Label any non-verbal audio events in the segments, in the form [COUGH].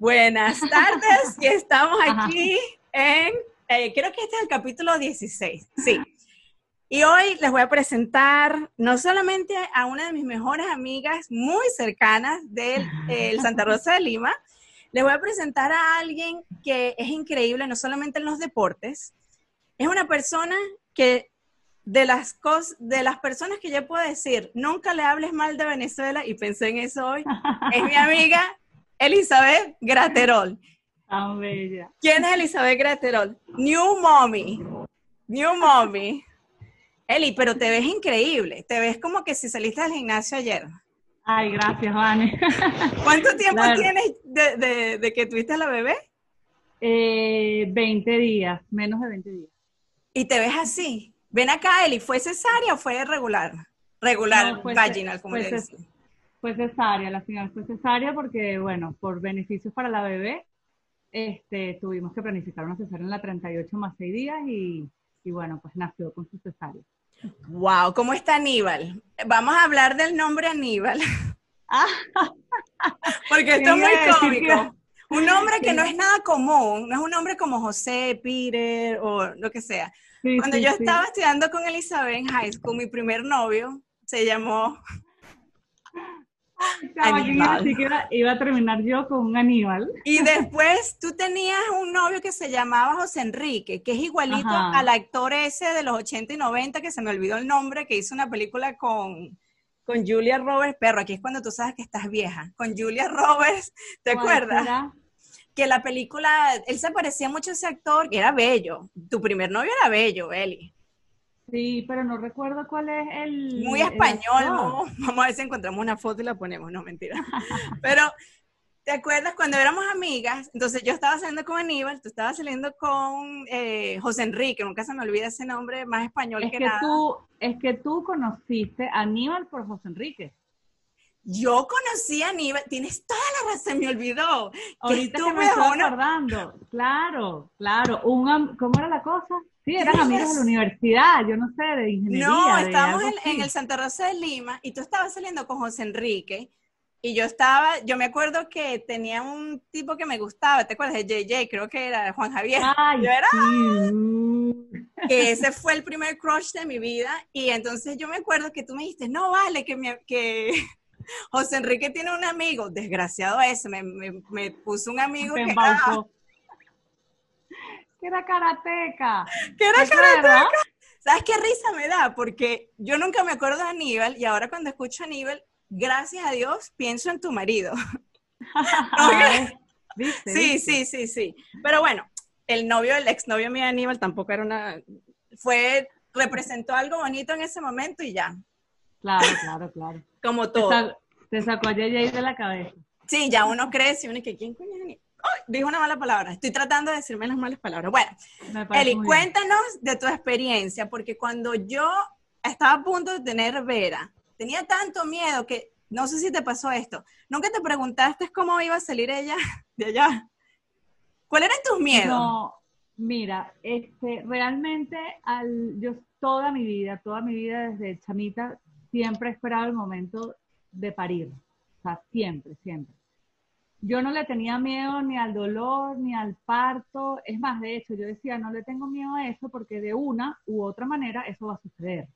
Buenas tardes y estamos aquí en, eh, creo que este es el capítulo 16, sí. Y hoy les voy a presentar no solamente a una de mis mejores amigas muy cercanas del [LAUGHS] Santa Rosa de Lima, les voy a presentar a alguien que es increíble, no solamente en los deportes, es una persona que de las cosas, de las personas que yo puedo decir, nunca le hables mal de Venezuela, y pensé en eso hoy, es mi [LAUGHS] amiga Elizabeth Graterol. Tan bella. ¿Quién es Elizabeth Graterol? New Mommy. New Mommy. Eli, pero te ves increíble. Te ves como que si saliste del gimnasio ayer. Ay, gracias, Vane. [LAUGHS] ¿Cuánto tiempo tienes de, que tuviste a la bebé? Eh, 20 días, menos de 20 días. ¿Y te ves así? Ven acá, Eli, ¿fue cesárea o fue regular? Regular, vaginal, como le dicen. Fue cesárea, la final fue cesárea porque, bueno, por beneficios para la bebé, este, tuvimos que planificar una cesárea en la 38 más 6 días y, y bueno, pues nació con su cesárea. Wow, ¿cómo está Aníbal? Vamos a hablar del nombre Aníbal. [LAUGHS] Porque esto es muy cómico. Un nombre que no es nada común, no es un nombre como José, Peter o lo que sea. Cuando yo estaba estudiando con Elizabeth en high school, mi primer novio se llamó Iba a terminar yo con un Aníbal. Y después tú tenías un novio que se llamaba José Enrique, que es igualito al actor ese de los 80 y 90, que se me olvidó el nombre, que hizo una película con, con Julia Roberts, perro, aquí es cuando tú sabes que estás vieja, con Julia Roberts, ¿te acuerdas? Que la película, él se parecía mucho a ese actor, que era bello. Tu primer novio era bello, Eli. Sí, pero no recuerdo cuál es el. Muy español, ¿no? [LAUGHS] Vamos a ver si encontramos una foto y la ponemos, no mentira. [LAUGHS] Pero, ¿te acuerdas cuando éramos amigas? Entonces yo estaba saliendo con Aníbal, tú estabas saliendo con eh, José Enrique, nunca se me olvida ese nombre más español es que, nada. Tú, es que tú conociste a Aníbal por José Enrique. Yo conocí a Aníbal, tienes toda la razón, me olvidó. Ahorita que me estoy acordando, claro, claro, un, ¿cómo era la cosa? Sí, eran amigos de la universidad, yo no sé, de ingeniería. No, estábamos en, el Santa Rosa de Lima y tú estabas saliendo con José Enrique y yo estaba, yo me acuerdo que tenía un tipo que me gustaba, ¿te acuerdas de JJ? Creo que era Juan Javier. Ay, yo era, sí. que ese fue el primer crush de mi vida y entonces yo me acuerdo que tú me dijiste, no vale, que, me, que [LAUGHS] José Enrique tiene un amigo, desgraciado ese, me, me, puso un amigo que que era karateca. Que era karateca. ¿Sabes qué risa me da? Porque yo nunca me acuerdo de Aníbal y ahora cuando escucho a Aníbal, gracias a Dios, pienso en tu marido. [LAUGHS] sí, sí, sí, sí. Pero bueno, el novio, el exnovio mío Aníbal tampoco era una... Fue, representó algo bonito en ese momento y ya. Claro, claro, claro. [LAUGHS] Como todo. Te, sacó a JJ de la cabeza. Sí, ya uno crece y uno que, ¿quién coño es Aníbal? Dijo una mala palabra. Estoy tratando de decirme las malas palabras. Bueno, Eli, cuéntanos de tu experiencia, porque cuando yo estaba a punto de tener Vera, tenía tanto miedo que no sé si te pasó esto. ¿Nunca te preguntaste cómo iba a salir ella [LAUGHS] de allá? ¿Cuáles eran tus miedos? No, mira, este, realmente al, yo toda mi vida, toda mi vida desde chamita, siempre he esperado el momento de parir. O sea, siempre, siempre yo no le tenía miedo ni al dolor, ni al parto. Es más, de hecho, yo decía, no le tengo miedo a eso porque de una u otra manera eso va a suceder.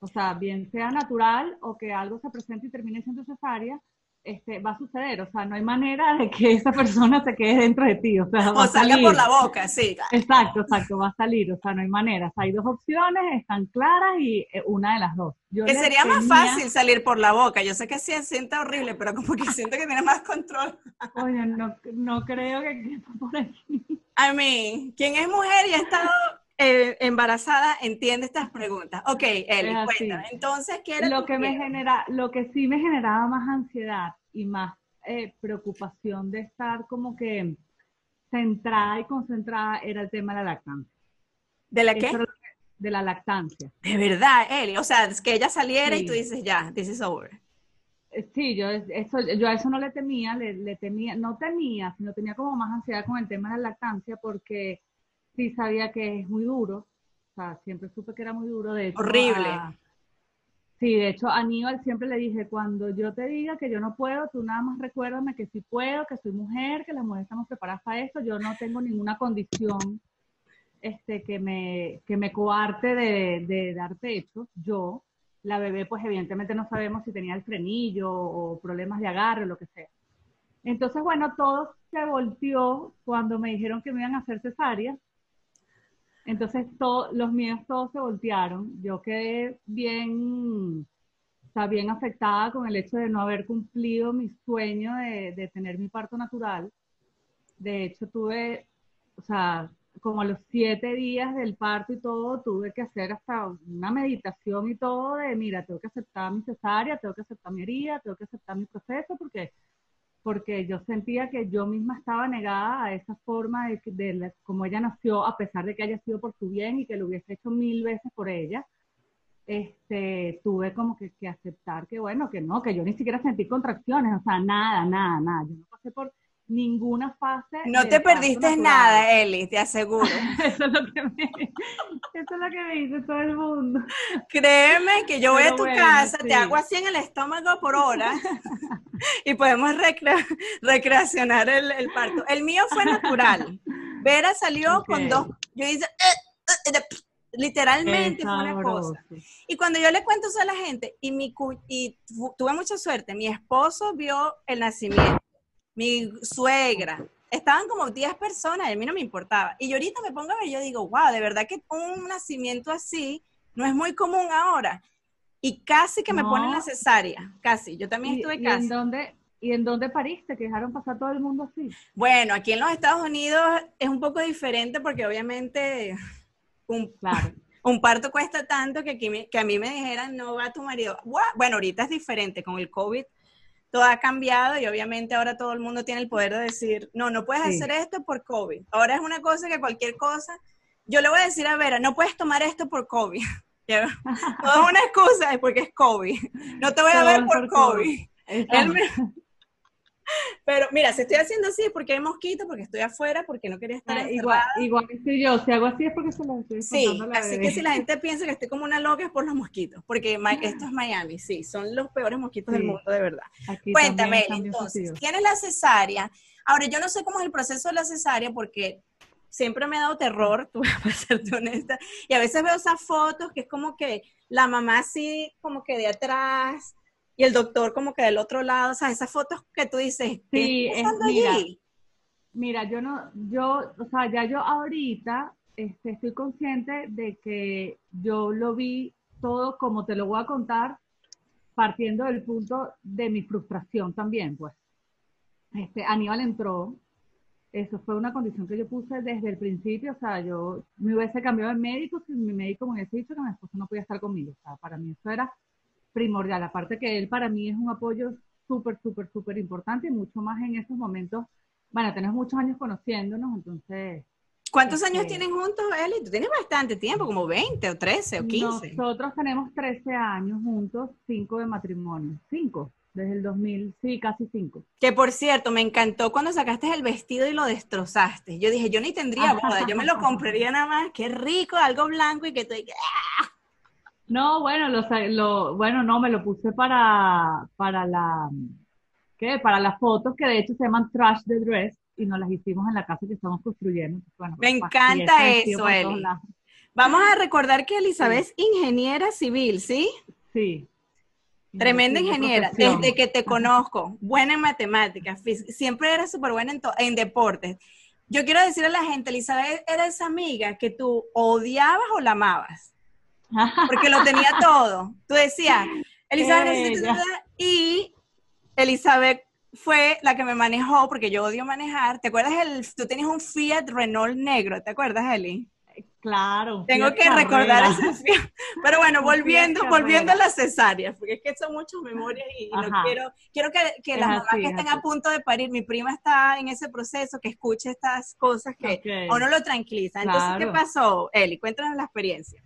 O sea, bien sea natural o que algo se presente y termine siendo cesárea, este, va a suceder. O sea, no hay manera de que esa persona se quede dentro de ti. O, sea, o salga por la boca, sí. Exacto, exacto, va a salir. O sea, no hay manera. hay dos opciones, están claras y eh, una de las dos. que sería más fácil salir por la boca. Yo sé que sí se siente horrible, pero como que siento que tiene más control. Oye, no, no creo que por aquí. A mí, quien es mujer y ha estado eh, embarazada entiende estas preguntas. Ok, Eli, cuéntame. Entonces, ¿qué era lo que me genera, Lo que sí me generaba más ansiedad y más eh, preocupación de estar como que centrada y concentrada era el tema de la lactancia. ¿De la qué? De la lactancia. De verdad, Eli. O sea, es que ella saliera y tú dices, ya, this is over. Eh, sí, yo, eso, yo a eso no le temía, le, le temía, no temía, sino tenía como más ansiedad con el tema de la lactancia porque sí sabía que es muy duro, o sea, siempre supe que era muy duro, de Horrible. Sí, de hecho, Aníbal siempre le dije, cuando yo te diga que yo no puedo, tú nada más recuérdame que sí puedo, que soy mujer, que las mujeres estamos preparadas para esto, yo no tengo ninguna condición este, que, me, que me coarte de, de dar pecho, yo, la bebé, pues evidentemente no sabemos si tenía el frenillo o problemas de agarre o lo que sea. Entonces, bueno, todo se volteó cuando me dijeron que me iban a hacer cesárea entonces los míos todos se voltearon. Yo quedé bien, está bien afectada con el hecho de no haber cumplido mi sueño de, de tener mi parto natural. De hecho, tuve, o sea, como a los siete días del parto y todo, tuve que hacer hasta una meditación y todo de, mira, tengo que aceptar mi cesárea, tengo que aceptar mi herida, tengo que aceptar mi proceso, porque porque yo sentía que yo misma estaba negada a esa forma de, de, como ella nació, a pesar de que haya sido por su bien y que lo hubiese hecho mil veces por ella, este, tuve como que, que aceptar que bueno, que no, que yo ni siquiera sentí contracciones, o sea, nada, nada, nada, yo no pasé por ninguna fase. No te perdiste nada, [LAUGHS] Eli, te aseguro. eso, es lo que me, eso es lo que me dice todo el mundo. Créeme que yo voy a tu casa, te hago así en el estómago por hora [LAUGHS] y podemos recreacionar el, el, parto. El mío fue natural. Vera salió con dos, yo hice, eh, eh, literalmente fue una cosa. Y cuando yo le cuento eso a la gente, y, mi, y tuve mucha suerte, mi esposo vio el nacimiento mi suegra, estaban como 10 personas y a mí no me importaba. Y yo ahorita me pongo a ver, yo digo, wow, de verdad que un nacimiento así no es muy común ahora. Y casi que me ponen la cesárea, casi. Yo también estuve casi. ¿y en, dónde, ¿Y en dónde pariste? ¿Que dejaron pasar todo el mundo así? Bueno, aquí en los Estados Unidos es un poco diferente porque obviamente un, [LAUGHS] un parto cuesta tanto que, aquí que a mí me dijeran, no va tu marido. Bueno, ahorita es diferente con el COVID todo ha cambiado y obviamente ahora todo el mundo tiene el poder de decir, no, no puedes hacer esto por COVID. Ahora es una cosa que cualquier cosa, yo le voy a decir a Vera, no puedes tomar esto por COVID. [LAUGHS] Todo es una excusa, es porque es COVID. No te voy a ver por, COVID. [LAUGHS] Pero mira, si estoy haciendo así porque hay mosquitos, porque estoy afuera, porque no quería estar ah, igual, igual estoy yo, si hago así es porque se lo estoy Sí, así que si la gente piensa que estoy como una loca es por los mosquitos, porque esto es Miami, sí, son los peores mosquitos del mundo, de verdad. Cuéntame, entonces, ¿tienes la cesárea? Ahora, yo no sé cómo es el proceso de la cesárea porque siempre me ha dado terror, tú vas a serte honesta, y a veces veo esas fotos que es como que la mamá así, como que de atrás, y el doctor como que del otro lado, o sea, esas fotos que tú dices, ¿qué sí, es, mira, Mira, yo no, yo, o sea, ya yo ahorita este, estoy consciente de que yo lo vi todo como te lo voy a contar, partiendo del punto de mi frustración también, pues. Este, Aníbal entró, eso fue una condición que yo puse desde el principio, o sea, yo me hubiese cambiado de médico si mi médico me hubiese dicho que mi esposo no podía estar conmigo, o sea, para mí eso era primordial. Aparte que él para mí es un apoyo súper, súper, súper importante y mucho más en estos momentos. Bueno, tenemos muchos años conociéndonos, entonces... ¿Cuántos años este, tienen juntos, Eli? Tú tienes bastante tiempo, como 20 o 13 o 15. Nosotros tenemos 13 años juntos, 5 de matrimonio. 5, desde el 2000, sí, casi 5. Que por cierto, me encantó cuando sacaste el vestido y lo destrozaste. Yo dije, yo ni tendría boda, yo me lo compraría nada más. Qué rico, algo blanco y que estoy... ¡ah! No, bueno, lo, lo, bueno, no, me lo puse para, para la, ¿qué? Para las fotos que de hecho se llaman Trash the Dress y nos las hicimos en la casa que estamos construyendo. me pues, encanta eso, Eli. Vamos a recordar que Elizabeth es ingeniera civil, ¿sí? Sí. Tremenda ingeniera, desde que te conozco, buena en matemáticas, siempre eres súper buena en, en deportes. Yo quiero decirle a la gente, Elizabeth era esa amiga que tú odiabas o la amabas porque lo tenía todo. Tú decías, [LAUGHS] Elizabeth, y Elizabeth fue la que me manejó, porque yo odio manejar. ¿Te acuerdas? El, tú tenías un Fiat Renault negro, ¿te acuerdas, Eli? Claro. Tengo que recordar ese Fiat. [LAUGHS] Pero bueno, volviendo, volviendo a las cesáreas, porque es que son muchas memorias y, no quiero, quiero que, que las mamás que estén a punto de parir, mi prima está en ese proceso, que escuche estas cosas que o no lo tranquiliza. Entonces, ¿qué pasó, Eli? Cuéntanos la experiencia.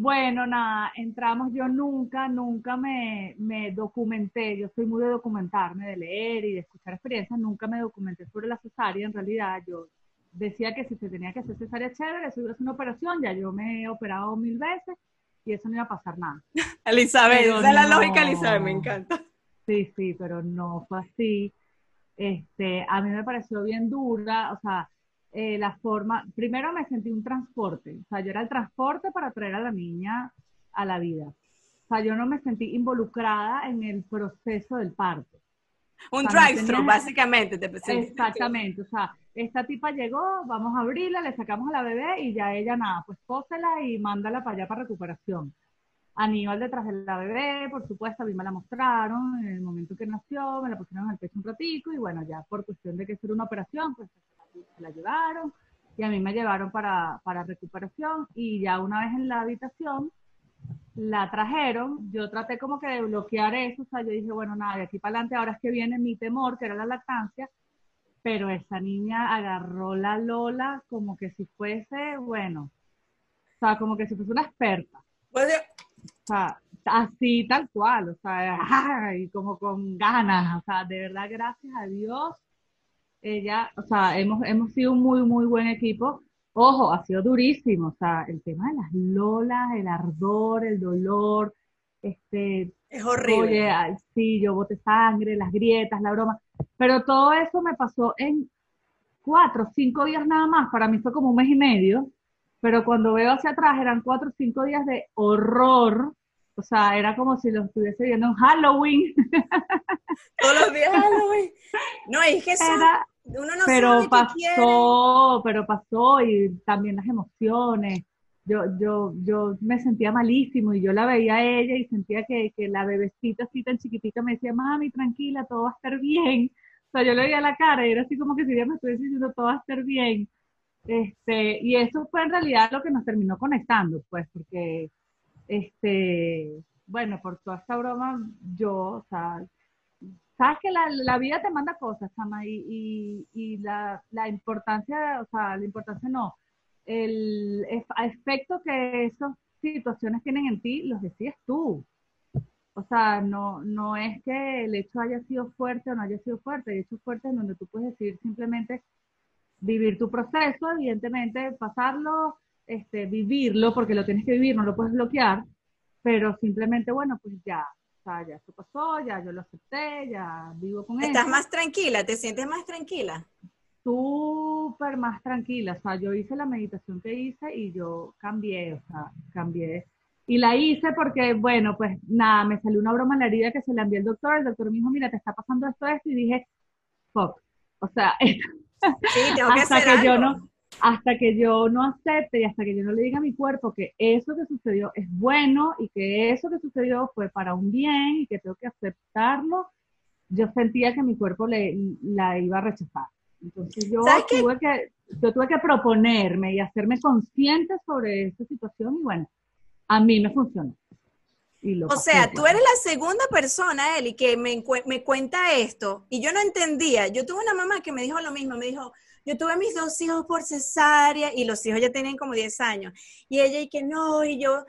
Bueno, nada, entramos, yo nunca, nunca me, me, documenté, yo soy muy de documentarme, de leer y de escuchar experiencias, nunca me documenté sobre la cesárea, en realidad yo decía que si se tenía que hacer cesárea chévere, eso es una operación, ya yo me he operado mil veces y eso no iba a pasar nada. [LAUGHS] Elizabeth, esa es la lógica, Elizabeth, me encanta. Sí, sí, pero no fue así. Este, a mí me pareció bien dura, o sea, eh, la forma, primero me sentí un transporte, o sea, yo era el transporte para traer a la niña a la vida. O sea, yo no me sentí involucrada en el proceso del parto. Un drive-thru, básicamente. Te Exactamente, o sea, esta tipa llegó, vamos a abrirla, le sacamos a la bebé y ya ella nada, pues pósela y mándala para allá para recuperación. Aníbal detrás de la bebé, por supuesto, a mí me la mostraron en el momento que nació, me la pusieron al pecho un ratico y bueno, ya por cuestión de que ser una operación, pues la llevaron y a mí me llevaron para, para recuperación y ya una vez en la habitación la trajeron, yo traté como que de bloquear eso, o sea, yo dije, bueno, nada, de aquí para adelante ahora es que viene mi temor, que era la lactancia, pero esa niña agarró la Lola como que si fuese, bueno, o sea, como que si fuese una experta. O sea, así tal cual, o sea, [LAUGHS] y como con ganas, o sea, de verdad, gracias a Dios, ella, o sea, hemos, hemos sido un muy, muy buen equipo. Ojo, ha sido durísimo, o sea, el tema de las lolas, el ardor, el dolor, este... Es horrible. Oye, sí, yo boté sangre, las grietas, la broma, pero todo eso me pasó en cuatro, cinco días nada más, para mí fue como un mes y medio, pero cuando veo hacia atrás eran cuatro o cinco días de horror, o sea, era como si lo estuviese viendo en Halloween. [LAUGHS] Todos los días Halloween. [LAUGHS] No, es que uno no pero sabe pasó, pero pasó y también las emociones. Yo, yo, yo me sentía malísimo y yo la veía a ella y sentía que, que la bebecita así tan chiquitita me decía, mami, tranquila, todo va a estar bien. O sea, yo le veía la cara y era así como que si ella me estuviese diciendo, todo va a estar bien. Este, y eso fue en realidad lo que nos terminó conectando, pues, porque, este, bueno, por toda esta broma, yo, o sea, sabes que la, la vida te manda cosas, Chama, y, y, la, la, importancia, o sea, la importancia no, el efecto que esas situaciones tienen en ti, los decides tú. O sea, no, no es que el hecho haya sido fuerte o no haya sido fuerte, el hecho fuerte en donde tú puedes decir simplemente vivir tu proceso, evidentemente pasarlo, este, vivirlo, porque lo tienes que vivir, no lo puedes bloquear, pero simplemente, bueno, pues ya, ya eso pasó, ya yo lo acepté, ya vivo con él. ¿Estás más tranquila? ¿Te sientes más tranquila? Súper más tranquila, o sea, yo hice la meditación que hice y yo cambié, o sea, cambié. Y la hice porque, bueno, pues nada, me salió una broma en la herida que se le envió el doctor, el doctor me dijo, mira, te está pasando esto, esto, y dije, fuck, o sea, [LAUGHS] sí, tengo que hasta que yo no, hasta que yo no acepte y hasta que yo no le diga a mi cuerpo que eso que sucedió es bueno y que eso que sucedió fue para un bien y que tengo que aceptarlo, yo sentía que mi cuerpo le, la iba a rechazar. Entonces yo tuve que, yo tuve que proponerme y hacerme consciente sobre esta situación y bueno, a mí me funcionó. o sea, tú eres la segunda persona, Eli, que me, me cuenta esto y yo no entendía. Yo tuve una mamá que me dijo lo mismo, me dijo, yo tuve mis dos hijos por cesárea y los hijos ya tenían como 10 años. Y ella y que no, y yo,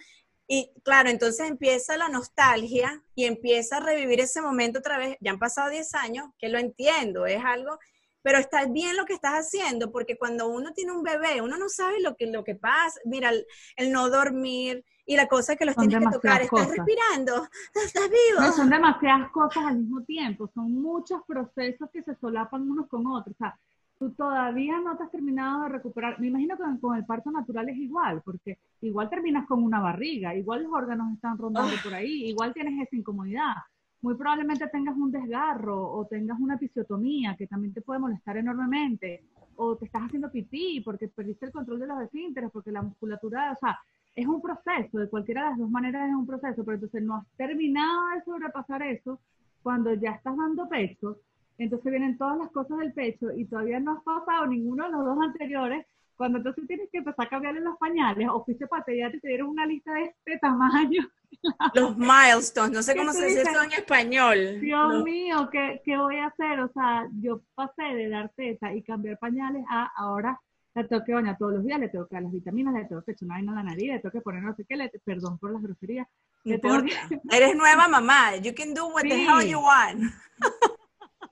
y claro, entonces empieza la nostalgia y empieza a revivir ese momento otra vez. Ya han pasado 10 años, que lo entiendo, es algo, pero está bien lo que estás haciendo, porque cuando uno tiene un bebé, uno no sabe lo que, lo que pasa. Mira, el, no dormir y la cosa que los tienes que tocar, estás respirando, [LAUGHS] estás vivo. son demasiadas cosas al mismo tiempo, son muchos procesos que se solapan unos con otros. O sea, tú todavía no te has terminado de recuperar. Me imagino que con el parto natural es igual, porque igual terminas con una barriga, igual los órganos están rondando por ahí, igual tienes esa incomodidad. Muy probablemente tengas un desgarro o tengas una episiotomía que también te puede molestar enormemente, o te estás haciendo pipí porque perdiste el control de los esfínteres, porque la musculatura, o sea, es un proceso, de cualquiera de las dos maneras es un proceso, pero entonces no has terminado de sobrepasar eso cuando ya estás dando pecho entonces vienen todas las cosas del pecho y todavía no has pasado ninguno de los dos anteriores, cuando entonces tienes que empezar a cambiarle los pañales o fuiste para te dieron una lista de este tamaño. [LAUGHS] Los milestones, no sé cómo se dice eso en español. Dios mío, ¿qué, ¿qué, voy a hacer? O sea, yo pasé de dar teta y cambiar pañales a ahora le tengo que bañar todos los días, le tengo que dar las vitaminas, le tengo que echar una vaina a la nariz, le tengo que poner no sé qué, le, perdón por las groserías. Eres nueva mamá, you can do what the hell you want. [LAUGHS]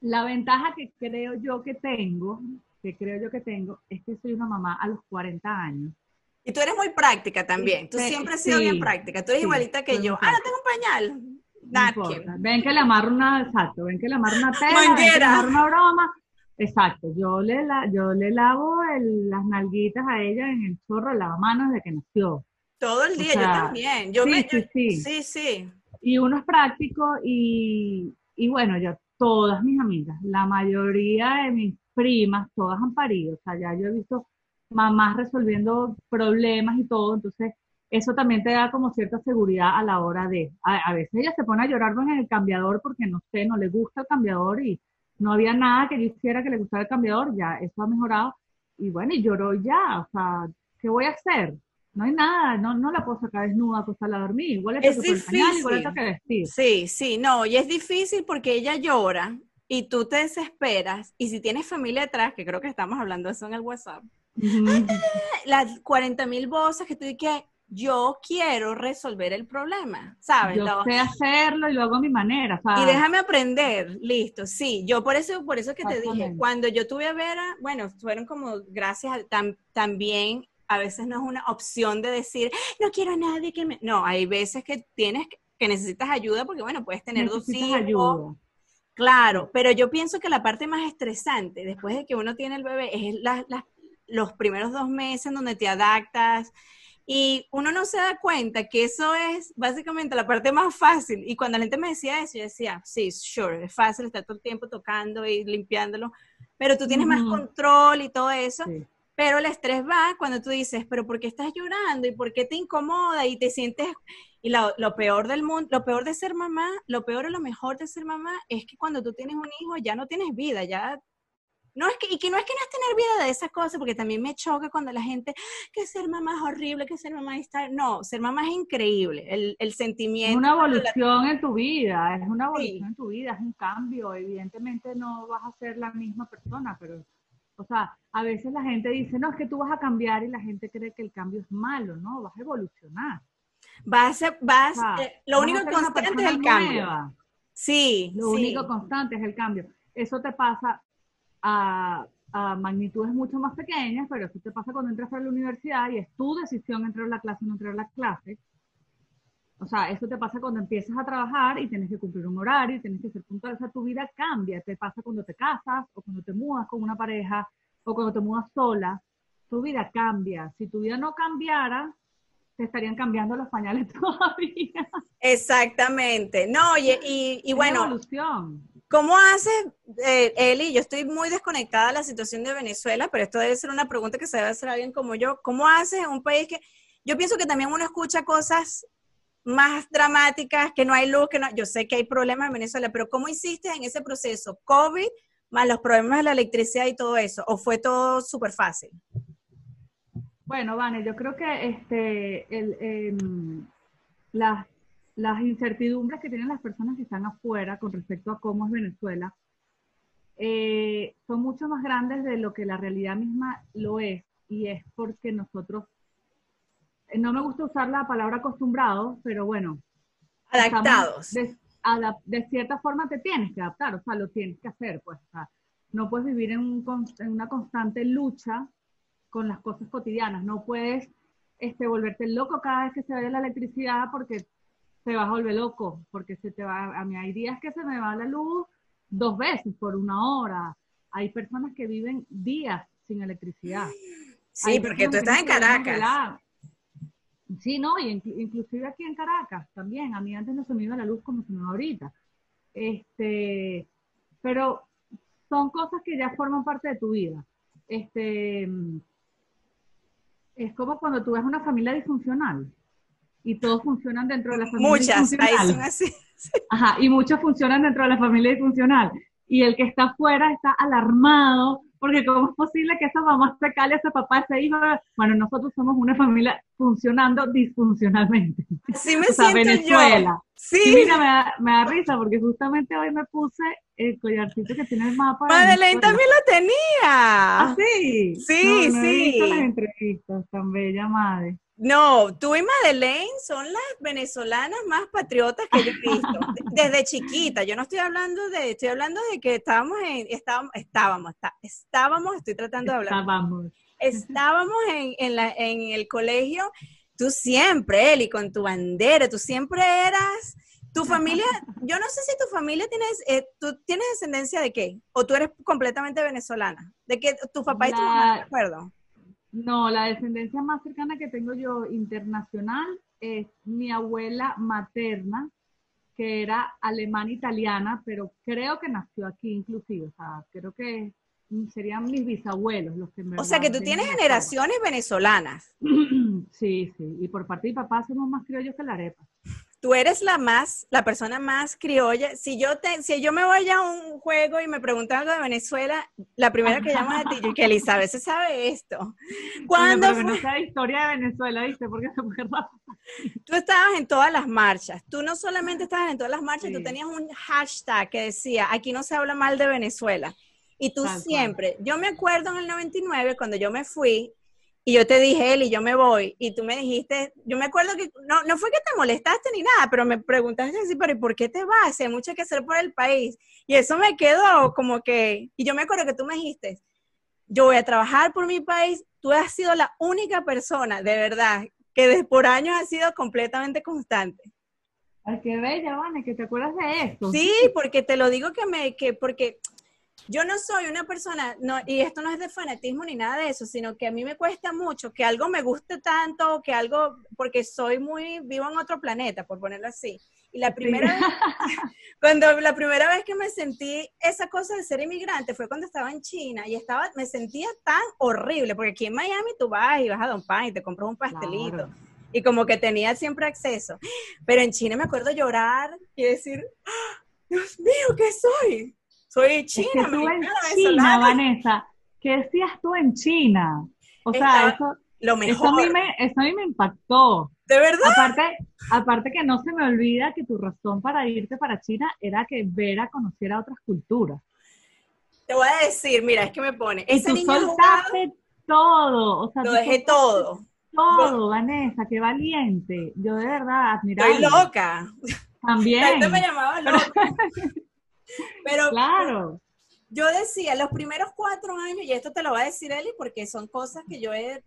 La ventaja que creo yo que tengo, que creo yo que tengo, es que soy una mamá a los 40 años. Y tú eres muy práctica también. Tú siempre has sido bien práctica. Tú eres igualita que yo. Ah, no tengo un pañal. No ven que le amarro una, exacto, ven que le amarro una tela, ven que le amarro una broma. Exacto, yo le, la, yo le lavo las nalguitas a ella en el chorro, lavamanos de que nació. Todo el día, yo también. Yo sí, me, sí, sí. sí, sí. Y uno es práctico y, y bueno, yo, todas mis amigas, la mayoría de mis primas, todas han parido. O sea, ya yo he visto mamás resolviendo problemas y todo, entonces eso también te da como cierta seguridad a la hora de, a, veces ella se pone a llorar en el cambiador porque no sé, no le gusta el cambiador y no había nada que yo hiciera que le gustara el cambiador, ya eso ha mejorado y bueno, y lloró ya, o sea, ¿qué voy a hacer? No hay nada, no, no la puedo sacar desnuda, acostarla a dormir, igual le es difícil. igual le que vestir. Sí, sí, no, y es difícil porque ella llora y tú te desesperas y si tienes familia atrás, que creo que estamos hablando de eso en el WhatsApp, las 40 mil voces que tú dices, yo quiero resolver el problema, ¿sabes? Yo sé hacerlo y lo hago a mi manera. Y déjame aprender, listo, sí. Yo por eso, por eso que te dije, cuando yo tuve a Vera, bueno, fueron como gracias también, a veces no es una opción de decir, no quiero a nadie que me... No, hay veces que tienes, que necesitas ayuda porque, bueno, puedes tener dos hijos. Ayuda. Claro, pero yo pienso que la parte más estresante después de que uno tiene el bebé es los primeros dos meses en donde te adaptas, y uno no se da cuenta que eso es básicamente la parte más fácil. Y cuando la gente me decía eso, yo decía, sí, sure, es fácil estar todo el tiempo tocando y limpiándolo, pero tú tienes más control y todo eso. Pero el estrés va cuando tú dices, pero ¿por qué estás llorando? ¿Y por qué te incomoda? Y te sientes... Y lo, lo peor del mundo, lo peor de ser mamá, lo peor o lo mejor de ser mamá es que cuando tú tienes un hijo ya no tienes vida, ya no es que, y que no es que no es tener vida de esas cosas, porque también me choca cuando la gente, que ser mamá es horrible, que ser mamá está... No, ser mamá es increíble, el, el sentimiento. Es una evolución en tu vida, es una evolución en tu vida, es un cambio. Evidentemente no vas a ser la misma persona, pero, o sea, a veces la gente dice, no, es que tú vas a cambiar y la gente cree que el cambio es malo, ¿no? Vas a evolucionar. Vas a, vas, eh, lo único constante es el cambio. Sí. Lo único constante es el cambio. Eso te pasa a, magnitudes mucho más pequeñas, pero eso te pasa cuando entras a la universidad y es tu decisión entrar a la clase o no entrar a la clase. O sea, eso te pasa cuando empiezas a trabajar y tienes que cumplir un horario y tienes que ser puntual. O sea, tu vida cambia. Te pasa cuando te casas o cuando te mudas con una pareja o cuando te mudas sola. Tu vida cambia. Si tu vida no cambiara, te estarían cambiando los pañales [LAUGHS] todavía. Exactamente. No, y, y, y bueno. Evolución. ¿Cómo hace, eh, Eli? Yo estoy muy desconectada de la situación de Venezuela, pero esto debe ser una pregunta que se debe hacer a alguien como yo. ¿Cómo haces en un país que yo pienso que también uno escucha cosas más dramáticas, que no hay luz, que no, yo sé que hay problemas en Venezuela, pero ¿cómo hiciste en ese proceso? COVID, más los problemas de la electricidad y todo eso, o fue todo súper fácil? Bueno, Vane, yo creo que este, el, em, las las incertidumbres que tienen las personas que están afuera con respecto a cómo es Venezuela eh, son mucho más grandes de lo que la realidad misma lo es. Y es porque nosotros, eh, no me gusta usar la palabra acostumbrados, pero bueno. Adaptados. De, cierta forma te tienes que adaptar, o sea, lo tienes que hacer, pues. no puedes vivir en, en, una constante lucha con las cosas cotidianas, no puedes este, volverte loco cada vez que se vaya la electricidad porque te vas a volver loco, porque se te va, a mí hay días que se me va la luz dos veces por una hora. Hay personas que viven días sin electricidad. Sí, porque tú estás en Caracas. Sí, no, y inclusive aquí en Caracas también. A mí antes no se me iba la luz como se me va ahorita. Este, pero son cosas que ya forman parte de tu vida. Este, es como cuando tú ves una familia disfuncional y todos funcionan dentro de la familia Muchas, ahí son así. [LAUGHS] Ajá, y muchos funcionan dentro de la familia disfuncional. Y el que está afuera está alarmado, porque ¿cómo es posible que esa mamá se cale a ese papá, a ese hijo? Bueno, nosotros somos una familia funcionando disfuncionalmente. Sí me siento Venezuela. Sí. mira, me da, me da, risa, porque justamente hoy me puse el collarcito que tiene el mapa. Madeleine también lo tenía. ¿Ah, sí? Sí, sí. las entrevistas, tan bella madre. No, tú y Madeleine son las venezolanas más patriotas que yo he visto. [LAUGHS] Desde chiquita, yo no estoy hablando de, estoy hablando de que estábamos en, estábamos, estábamos, estábamos, estoy tratando de hablar. Estábamos. Estábamos en, en, la, en el colegio, tú siempre, Eli, con tu bandera, tú siempre eras, tu familia, yo no sé si tu familia tienes, eh, tú tienes descendencia de qué, o tú eres completamente venezolana, de que tu papá y tu mamá, ¿de acuerdo? No, la descendencia más cercana que tengo yo internacional es mi abuela materna, que era alemana italiana, pero creo que nació aquí inclusive, o sea, creo que serían mis bisabuelos los que me... O sea, que tú tienes generaciones venezolanas. [CLEARS THROAT] Sí, sí, y por parte de mi papá somos más criollos que la arepa tú eres la más, la persona más criolla. Si yo te, si yo me voy a un juego y me preguntan algo de Venezuela, la primera que llamo a ti, que Elizabeth se sabe esto. [LAUGHS] ¿Cuándo no sabe historia de Venezuela, ¿viste? Porque se puede Tú estabas en todas las marchas. Tú no solamente estabas en todas las marchas, tú tenías un hashtag que decía, aquí no se habla mal de Venezuela. Y tú siempre, yo me acuerdo en el 99, cuando yo me fui, y yo te dije, Eli, yo me voy, y tú me dijiste, yo me acuerdo que, no, no fue que te molestaste ni nada, pero me preguntaste así, pero ¿y por qué te vas? Hay mucho que hacer por el país. Y eso me quedó como que, y yo me acuerdo que tú me dijiste, yo voy a trabajar por mi país, tú has sido la única persona, de verdad, que de, por años ha sido completamente constante. Ay, qué bella, Vane, que te acuerdas de esto. Sí, porque te lo digo que me, que, porque yo no soy una persona, no, y esto no es de fanatismo ni nada de eso, sino que a mí me cuesta mucho que algo me guste tanto, que algo, porque soy muy, vivo en otro planeta, por ponerlo así. Y la primera vez, [LAUGHS] cuando la primera vez que me sentí esa cosa de ser inmigrante fue cuando estaba en China y estaba, me sentía tan horrible, porque aquí en Miami tú vas y vas a Don Pan y te compras un pastelito. Y como que tenía siempre acceso. Pero en China me acuerdo llorar y decir, ¡Ah! Dios mío, ¿qué soy? Soy china, tú en China, Vanessa. ¿Qué decías tú en China? O sea, eso, lo mejor. Eso a, mí me, eso a mí me impactó. ¿De verdad? Aparte, aparte que no se me olvida que tu razón para irte para China era que Vera conociera otras culturas. Te voy a decir, mira, es que me pone. Y tú soltaste todo. O sea, lo dejé todo. Todo, Vanessa, qué valiente. Yo de verdad admiraba. Estoy loca. También. me llamaba loca. [LAUGHS] [LAUGHS] Pero claro. yo decía, los primeros cuatro años, y esto te lo va a decir Eli, porque son cosas que yo he,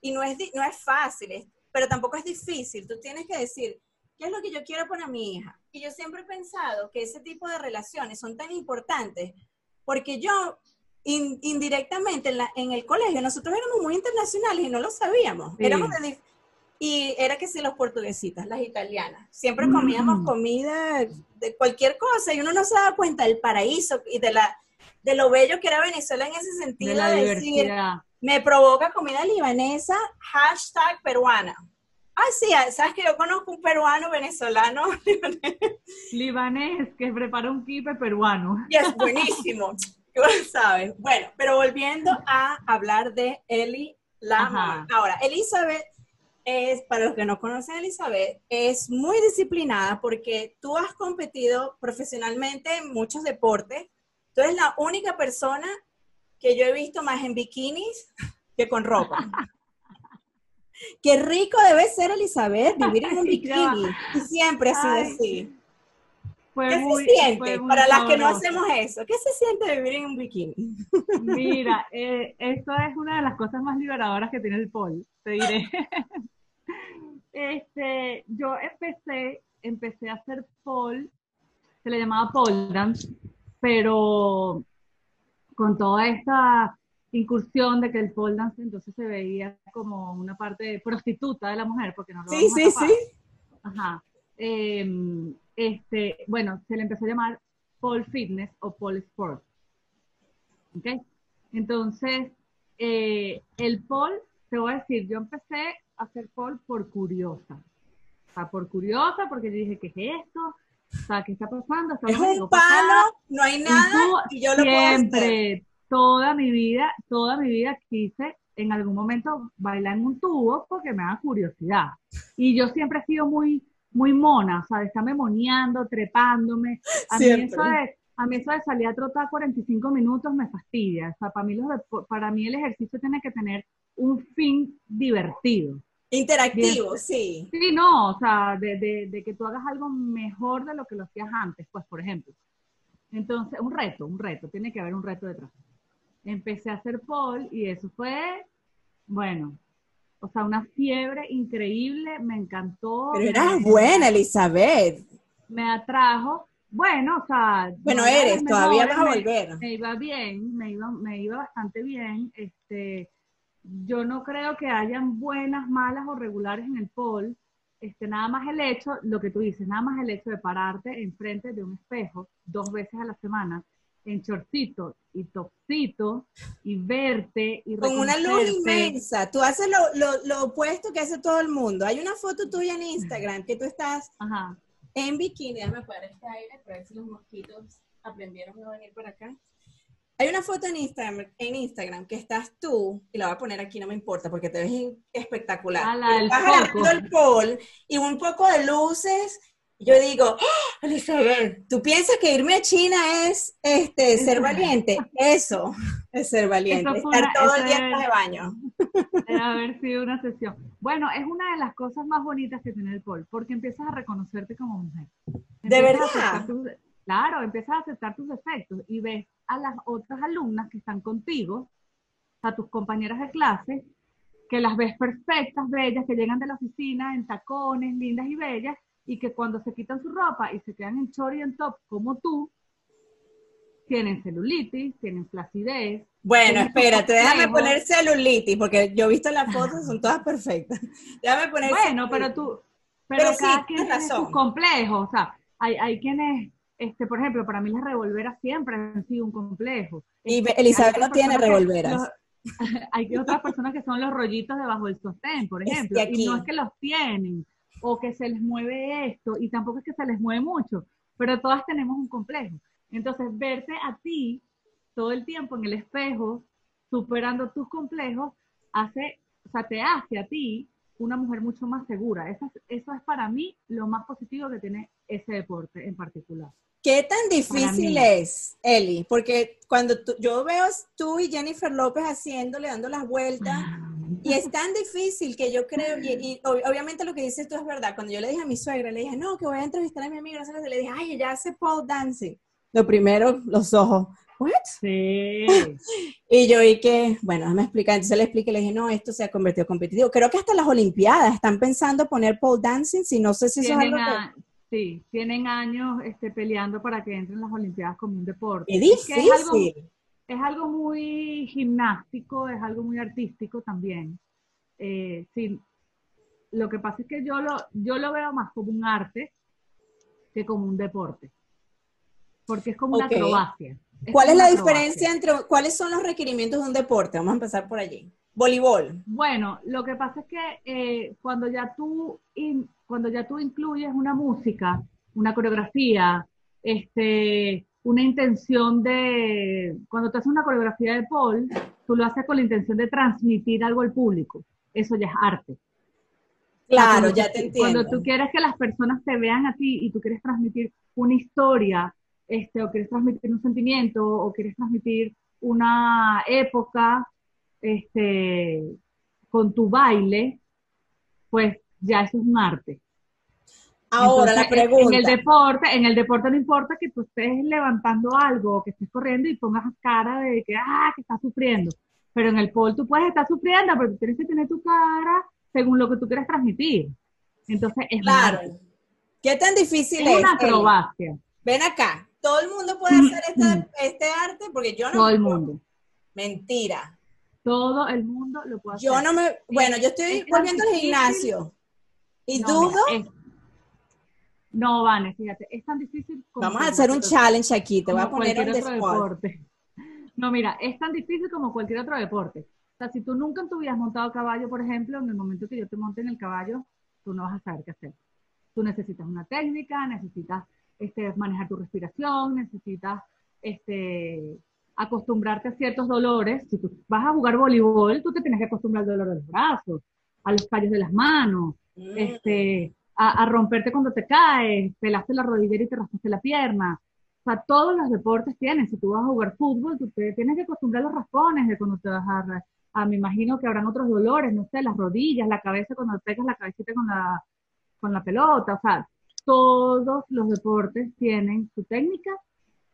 y no es, no es fácil, pero tampoco es difícil. Tú tienes que decir, ¿qué es lo que yo quiero para mi hija? Y yo siempre he pensado que ese tipo de relaciones son tan importantes, porque yo indirectamente en, la, en, el colegio, nosotros éramos muy internacionales y no lo sabíamos. Éramos de, y era que si los portuguesitas, las italianas, siempre comíamos mm. comida de cualquier cosa y uno no se daba cuenta del paraíso y de la de lo bello que era Venezuela en ese sentido de, la decir, me provoca comida libanesa, hashtag peruana. Ah, sí, sabes que yo conozco un peruano venezolano [LAUGHS] libanés, que prepara un kipe peruano. Y es buenísimo, [LAUGHS] sabes. Bueno, pero volviendo a hablar de Eli, la Ahora, Elizabeth es, para los que no conocen a Elizabeth, es muy disciplinada porque tú has competido profesionalmente en muchos deportes. Tú eres la única persona que yo he visto más en bikinis que con ropa. [LAUGHS] Qué rico debe ser, Elizabeth, vivir en un [LAUGHS] bikini. Y siempre ha sido así. ¿Qué se siente para las que no hacemos eso? ¿Qué se siente vivir en un bikini? Mira, [LAUGHS] eh, esto es una de las cosas más liberadoras que tiene el pol, te diré. Este, yo empecé, empecé a hacer pole, se le llamaba pole dance, pero con toda esta incursión de que el pole dance entonces se veía como una parte prostituta de la mujer, porque no lo Sí, sí, sí. Ajá. Em, este, bueno, se le empezó a llamar pole fitness o pole sport. ¿Ok? Entonces, eh, el pole, te voy a decir, yo empecé hacer pole por curiosa. O sea, por curiosa, porque yo dije, ¿qué es esto? O sea, ¿qué está pasando? es un palo, no hay nada, y, yo lo siempre, toda mi vida, toda mi vida quise en algún momento bailar en un tubo porque me da curiosidad. Y yo siempre he sido muy, muy mona, o sea, de estarme moneando, trepándome. A mí, eso de, a mí eso de salir a trotar 45 minutos me fastidia. O sea, para mí, los, para mí el ejercicio tiene que tener un fin divertido. Interactivo, sí. Sí, no, o sea, de, de, que tú hagas algo mejor de lo que lo hacías antes, pues, por ejemplo. Entonces, un reto, un reto, tiene que haber un reto detrás. Empecé a hacer pole y eso fue, bueno, o sea, una fiebre increíble, me encantó. Pero eras buena, Elizabeth. Me atrajo. Bueno, o sea. Bueno, eres, todavía vas a volver. Me, iba bien, me iba, me iba bastante bien. Este, yo no creo que hayan buenas, malas o regulares en el pole. Este, nada más el hecho, lo que tú dices, nada más el hecho de pararte enfrente de un espejo dos veces a la semana en shortcito y topcito y verte y Con una luz inmensa. Tú haces lo, lo, lo, opuesto que hace todo el mundo. Hay una foto tuya en Instagram que tú estás en bikini. Déjame poner este aire para ver si los mosquitos aprendieron a venir por acá. Hay una foto en Instagram, en Instagram que estás tú, y la voy a poner aquí, no me importa, porque te ves espectacular. Ah, el, el pol y un poco de luces yo digo, ¡Ah, Elizabeth, ¿tú piensas que irme a China es este, ser valiente? [LAUGHS] Eso es ser valiente, estar todo el día en de baño. [LAUGHS] Debe haber sido una sesión. Bueno, es una de las cosas más bonitas que tiene el pol, porque empiezas a reconocerte como mujer. ¿De verdad? Claro, empiezas a aceptar tus defectos y ves a las otras alumnas que están contigo, a tus compañeras de clase, que las ves perfectas, bellas, que llegan de la oficina en tacones, lindas y bellas, y que cuando se quitan su ropa y se quedan en short y en top como tú, tienen celulitis, tienen flacidez. Bueno, espérate, déjame poner celulitis, porque yo he visto las fotos, son todas perfectas. [LAUGHS] Déjame poner Bueno, pero tú, pero, cada quien tiene sus complejos, o sea, hay, hay quienes, este, por ejemplo, para mí las revolveras siempre han sido un complejo. Y Elizabeth no tiene revolveras. [LAUGHS] hay otras personas que son los rollitos debajo del sostén, por ejemplo, y no es que los tienen, o que se les mueve esto, y tampoco es que se les mueve mucho, pero todas tenemos un complejo. Entonces, verte a ti todo el tiempo en el espejo, superando tus complejos, hace, o sea, te hace a ti una mujer mucho más segura. Eso es, eso es para mí lo más positivo que tiene ese deporte en particular. ¿Qué tan difícil es, Eli? Porque cuando yo veo tú y Jennifer López haciéndole, dando las vueltas, ah. y es tan difícil que yo creo, y, obviamente lo que dices tú es verdad, cuando yo le dije a mi suegra, le dije, no, que voy a entrevistar a mi amiga, le dije, ay, ella hace pole dancing. Lo primero, los ojos. ¿What? Sí. [LAUGHS] y yo y que, bueno, déjame explicar. Entonces le expliqué, le dije, no, esto se ha convertido en competitivo. Creo que hasta las Olimpiadas están pensando poner pole dancing, si no sé si eso es algo que... Sí, tienen años este, peleando para que entren las Olimpiadas como un deporte. Es difícil. Es, algo, muy gimnástico, es algo muy artístico también. Eh, sí, lo que pasa es que yo lo, yo lo veo más como un arte que como un deporte. Porque es como una acrobacia. ¿Cuál es la diferencia entre, cuáles son los requerimientos de un deporte? Vamos a empezar por allí. Voleibol. Bueno, lo que pasa es que eh, cuando ya tú cuando ya tú incluyes una música, una coreografía, este, una intención de, cuando tú haces una coreografía de Paul, tú lo haces con la intención de transmitir algo al público. Eso ya es arte. Claro, ya te entiendo. Cuando tú quieres que las personas te vean a ti y tú quieres transmitir una historia, este, o quieres transmitir un sentimiento, o quieres transmitir una época, este, con tu baile, pues ya eso es un arte. Ahora la pregunta. En el deporte, en el deporte no importa que tú estés levantando algo, que estés corriendo y pongas cara de que, ah, que estás sufriendo. Pero en el pole tú puedes estar sufriendo, pero tú tienes que tener tu cara según lo que tú quieres transmitir. Entonces es Claro. ¿Qué tan difícil es? Es una acrobacia. Ven acá. Todo el mundo puede hacer este arte porque yo no. Todo el mundo. Mentira. Todo el mundo lo puede hacer. Yo no me. Bueno, yo estoy volviendo al gimnasio. ¿Y dudo? no, Vane, fíjate, es tan difícil como... Vamos a hacer un challenge aquí, te voy a poner un otro deporte. No, mira, es tan difícil como cualquier otro deporte. O sea, si tú nunca en tu vida has montado caballo, por ejemplo, en el momento que yo te monte en el caballo, tú no vas a saber qué hacer. Tú necesitas una técnica, necesitas este, manejar tu respiración, necesitas este, acostumbrarte a ciertos dolores. Si tú vas a jugar voleibol, tú te tienes que acostumbrar al dolor de los brazos, a los callos de las manos, este, a, romperte cuando te caes, pelaste la rodillera y te raspaste la pierna. O sea, todos los deportes tienen. Si tú vas a jugar fútbol, tú te tienes que acostumbrar a los raspones de cuando te vas a, a, me imagino que habrán otros dolores, no sé, las rodillas, la cabeza cuando pegas la cabecita con la, con la pelota, o sea, todos los deportes tienen su técnica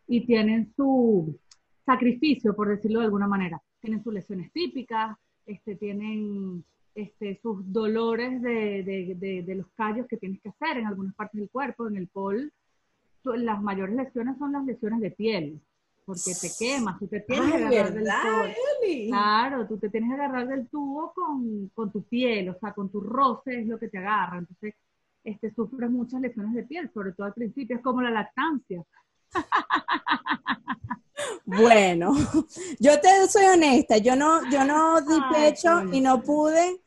y tienen su sacrificio, por decirlo de alguna manera. Tienen sus lesiones típicas, este, tienen este, sus dolores de, los callos que tienes que hacer en algunas partes del cuerpo, en el pol. Las mayores lesiones son las lesiones de piel, porque te quemas, tú te tienes que agarrar del tubo. Claro, tú te tienes que agarrar del tubo con, con, tu piel, o sea, con tu roce es lo que te agarra. Entonces, este, sufres muchas lesiones de piel, sobre todo al principio, es como la lactancia. [LAUGHS] Bueno, [LAUGHS] yo te soy honesta, yo no, yo no di pecho y no pude,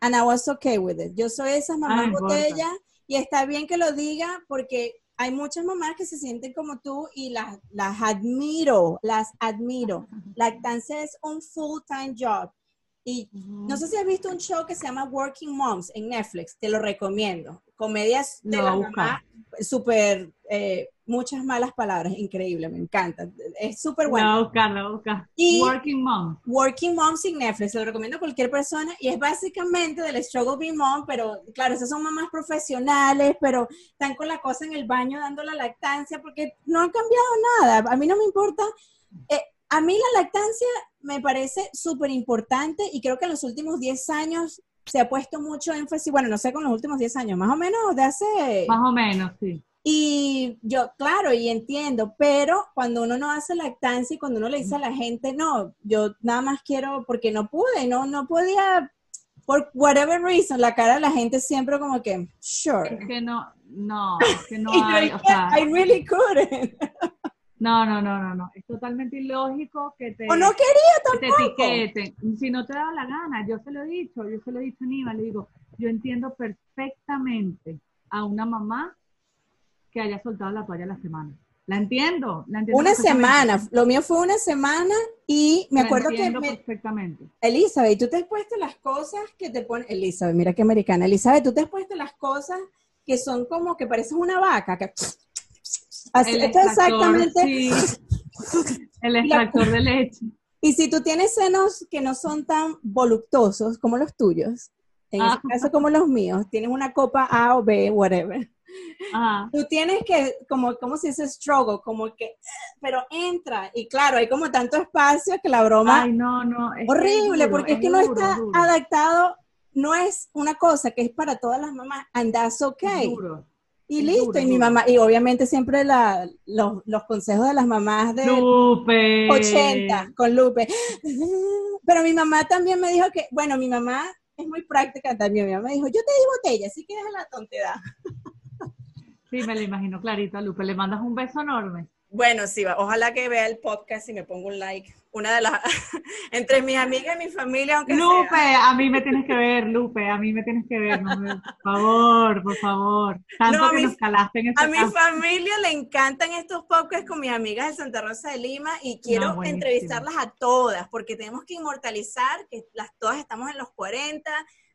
and I was okay with it. Yo soy esa mamá botella y está bien que lo diga porque hay muchas mamás que se sienten como tú y las, las admiro, las admiro. Lactancia es un full-time job. Y no sé si has visto un show que se llama Working Moms en Netflix, te lo recomiendo. Comedias de la mamá, súper eh, muchas malas palabras, increíble, me encanta. Es súper bueno. buscarlo, busca. Working Mom. Working Mom sin Netflix, se lo recomiendo a cualquier persona y es básicamente del struggle being mom, pero claro, esas son mamás profesionales, pero están con la cosa en el baño dando la lactancia porque no ha cambiado nada. A mí no me importa. Eh, a mí la lactancia me parece súper importante y creo que en los últimos 10 años se ha puesto mucho énfasis, bueno, no sé con los últimos 10 años, más o menos de hace... Más o menos, sí y yo, claro, y entiendo, pero cuando uno no hace lactancia y cuando uno le dice a la gente, no, yo nada más quiero, porque no pude, no, no podía, por whatever reason, la cara de la gente siempre como que, sure. Es que no, no, es que no [LAUGHS] hay, o sea, I really couldn't. No, no, no, no, no. Es totalmente ilógico que te. O no quería tampoco. te etiqueten. Si no te da la gana, yo se lo he dicho, yo se lo he dicho a Aníbal, le digo, yo entiendo perfectamente a una mamá que haya soltado la toalla la semana. La entiendo, la entiendo. Una semana, lo mío fue una semana y me acuerdo que... Me... perfectamente. Elizabeth, tú te has puesto las cosas que te ponen... Elizabeth, mira qué americana. Elizabeth, tú te has puesto las cosas que son como que pareces una vaca, que... Así, esto exactamente... Sí. [LAUGHS] El extractor de leche. Y si tú tienes senos que no son tan voluptuosos como los tuyos, en este caso como los míos, tienes una copa A o B, whatever Tú tienes que, como, ¿cómo se dice? Struggle, como que, pero entra. Y claro, hay como tanto espacio que la broma. Ay, no, no. horrible, porque es, que no está adaptado, no es una cosa que es para todas las mamás, and that's okay. Y listo, y mi mamá, y obviamente siempre la, los, los, consejos de las mamás de Lupe. 80 con Lupe. Pero mi mamá también me dijo que, bueno, mi mamá es muy práctica también. Mi mamá me dijo, yo te di botella, así que deja la tontedad. Sí, me lo imagino clarito, Lupe. Le mandas un beso enorme. Bueno, sí, ojalá que vea el podcast y me ponga un like. Una de las, [LAUGHS] entre mis amigas y mi familia, aunque Lupe, a mí me tienes que ver, Lupe, a mí me tienes que ver, por favor, por favor. Tanto que nos calaste en A mi familia le encantan estos podcasts con mis amigas de Santa Rosa de Lima y quiero entrevistarlas a todas, porque tenemos que inmortalizar que las todas estamos en los 40,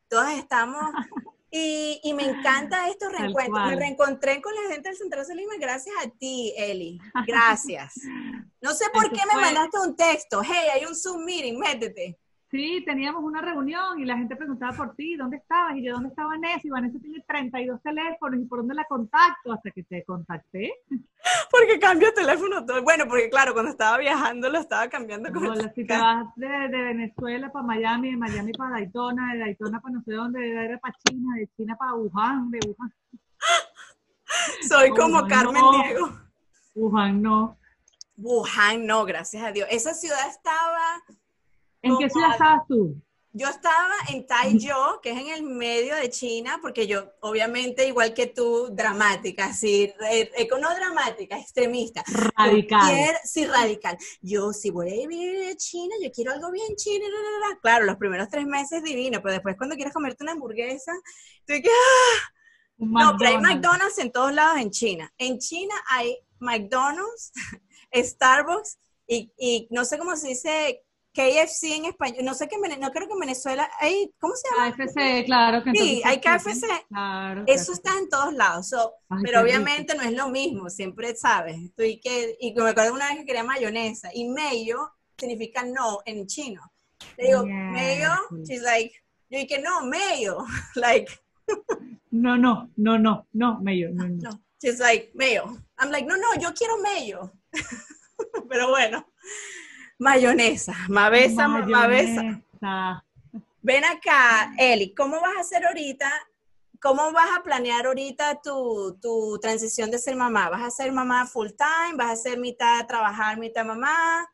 todas estamos [LAUGHS] y, me encanta estos reencuentros. Me reencontré con la gente del Centro de Lima gracias a ti, Eli. [LAUGHS] Gracias. No sé por qué me mandaste un texto. Hey, hay un Zoom meeting, métete. Sí, teníamos una reunión y la gente preguntaba por ti, ¿dónde estabas? Y yo, ¿dónde estaba Vanessa? Y Vanessa tiene 32 teléfonos, ¿y por dónde la contacto? Hasta que te contacté. Porque cambio teléfono todo. Bueno, porque claro, cuando estaba viajando lo estaba cambiando con no, Si te vas de, Venezuela para Miami, de Miami para Daytona, de Daytona para no sé dónde, de para China, de China para Wuhan, de Wuhan. [LAUGHS] Soy como Carmen Diego. Wuhan no. Wuhan no, gracias a Dios. Esa ciudad estaba ¿En qué ciudad estabas tú? Yo estaba en Taizhou, que es en el medio de China, porque yo, obviamente, igual que tú, dramática, sí, eh, no dramática, extremista. Radical. sí, radical. Yo, si voy a vivir en China, yo quiero algo bien chino. Claro, los primeros tres meses divino, pero después cuando quieres comerte una hamburguesa, tú que, ¡ah! No, pero hay McDonald's en todos lados en China. En China hay McDonald's, [LAUGHS] Starbucks y, y no sé cómo se dice KFC en español, no sé qué, no creo que en Venezuela hay, ¿cómo se llama? KFC, claro. Que sí, hay KFC. Claro, Eso está en todos lados, pero obviamente no es lo mismo, siempre sabes. Y, que, y me acuerdo una vez que quería mayonesa, y mayo significa no en chino. Le digo, mayo, she's like, yo dije, no, mayo, [LAUGHS] like. No, no, no, no, no, mayo, no, no. no. She's like, mayo. I'm like, no, no, yo quiero mayo. [LAUGHS] Pero bueno, mayonesa, mavesa, mavesa. Ven acá, Eli, ¿cómo vas a hacer ahorita? ¿Cómo vas a planear ahorita tu, tu transición de ser mamá? ¿Vas a ser mamá full time? ¿Vas a ser mitad trabajar, mitad mamá?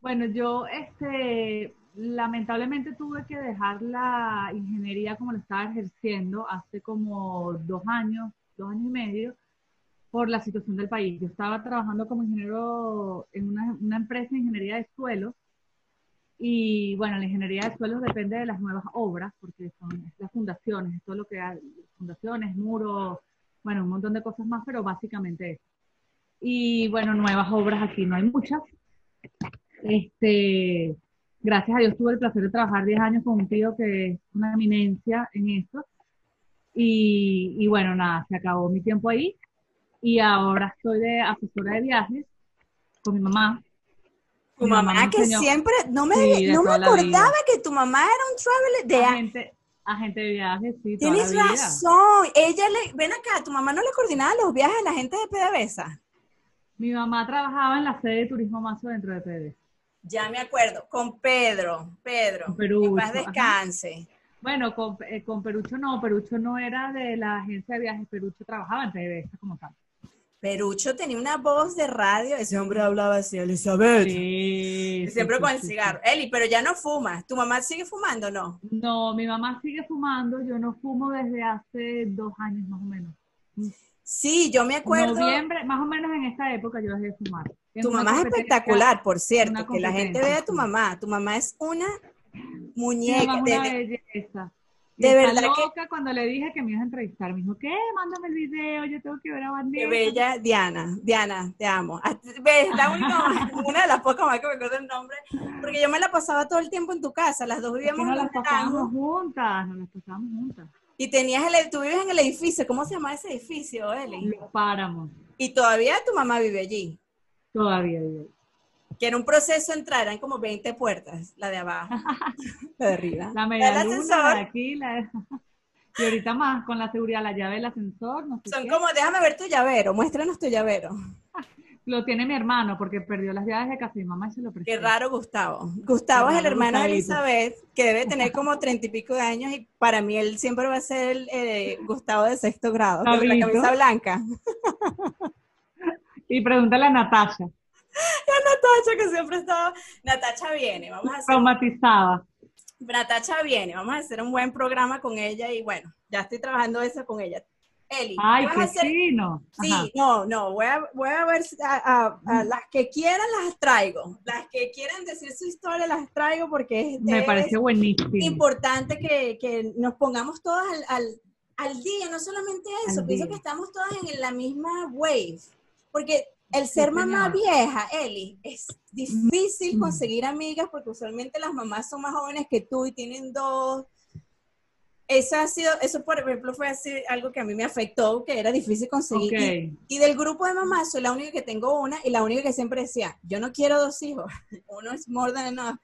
Bueno, yo este, lamentablemente tuve que dejar la ingeniería como la estaba ejerciendo hace como dos años, dos años y medio, por la situación del país. Yo estaba trabajando como ingeniero en una, una empresa de ingeniería de suelos y bueno, la ingeniería de suelos depende de las nuevas obras, porque son las fundaciones, todo lo que hay, fundaciones, muros, bueno, un montón de cosas más, pero básicamente eso. Y bueno, nuevas obras aquí no hay muchas. Este, gracias a Dios tuve el placer de trabajar 10 años con un tío que es una eminencia en esto. Y, y bueno, nada, se acabó mi tiempo ahí. Y ahora estoy de asesora de viajes con mi mamá. Tu mamá, que siempre, no me, no me acordaba que tu mamá era un traveler de agente, agente de viajes, sí. Tienes razón. Ella le, ven acá, tu mamá no le coordinaba los viajes a la gente de PDVSA. Mi mamá trabajaba en la sede de Turismo Mazo dentro de PDVSA. Ya me acuerdo, con Pedro, Pedro, Perucho, que paz descanse. Bueno, con, eh, con, Perucho no, Perucho no era de la agencia de viajes, Perucho trabajaba en PDVSA como tal. Perucho tenía una voz de radio, ese hombre hablaba así, Elizabeth. Sí, Siempre sí, con el cigarro. Eli, pero ya no fumas. ¿Tu mamá sigue fumando o no? No, mi mamá sigue fumando, yo no fumo desde hace dos años más o menos. Sí, yo me acuerdo. Noviembre, más o menos en esta época yo dejé de fumar. En Tu mamá es espectacular, por cierto, que la gente vea a tu mamá. Tu mamá es una muñeca. mamá es de- una de- belleza. De verdad que- cuando le dije que me ibas a entrevistar. Me dijo, ¿qué? Mándame el video, yo tengo que ver a Qué Vanessa. bella Diana, Diana, te amo. Ah, Ves, la única, [LAUGHS] [LAUGHS] una de las pocas más que me acuerdo el nombre, porque yo me la pasaba todo el tiempo en tu casa, las dos vivíamos nos en las pasábamos juntas, nos las pasábamos juntas. y tenías el, tú vives en el edificio, ¿cómo se llama ese edificio, Eli? Los páramos, Y todavía tu mamá vive allí, todavía. digo. Que era un proceso entrar, eran como 20 puertas, la de abajo, [LAUGHS] la de arriba. La media del luna, la de aquí, la de... [LAUGHS] Y ahorita más, con la seguridad, la llave del ascensor, no sé Son qué. como, déjame ver tu llavero, muéstranos tu llavero. [LAUGHS] Lo tiene mi hermano, porque perdió las llaves de casa mi mamá y se lo prestó. Qué raro Gustavo. Gustavo es el hermano de. Elizabeth, que debe tener como treinta y pico de años y para mí él siempre va a ser el eh, Gustavo de sexto grado, con la camisa blanca. Y pregúntale a Natasha, [LAUGHS] Natacha, que siempre estaba... Natacha viene, vamos a hacer... traumatizada. Natacha viene, vamos a hacer un buen programa con ella y bueno, ya estoy trabajando eso con ella. Eli, Ay, ¿qué vas a. Sí, no, no, voy a, voy a ver, si- a, a- a las que quieran las traigo, las que quieran decir su historia las traigo porque es, Me es pareció buenísimo. importante que, que nos pongamos todas al, al, al día, no solamente eso, Al pienso día. que estamos todas en la misma wave, porque el ser mamá vieja, Eli, es difícil Mm. conseguir amigas porque usualmente las mamás son más jóvenes que tú y tienen dos. Eso ha sido, eso por ejemplo fue así algo que a mí me afectó, que era difícil conseguir. Y- del grupo de mamás soy la única que tengo una y la única que siempre decía, yo no quiero dos hijos, [LAUGHS] uno es more than enough.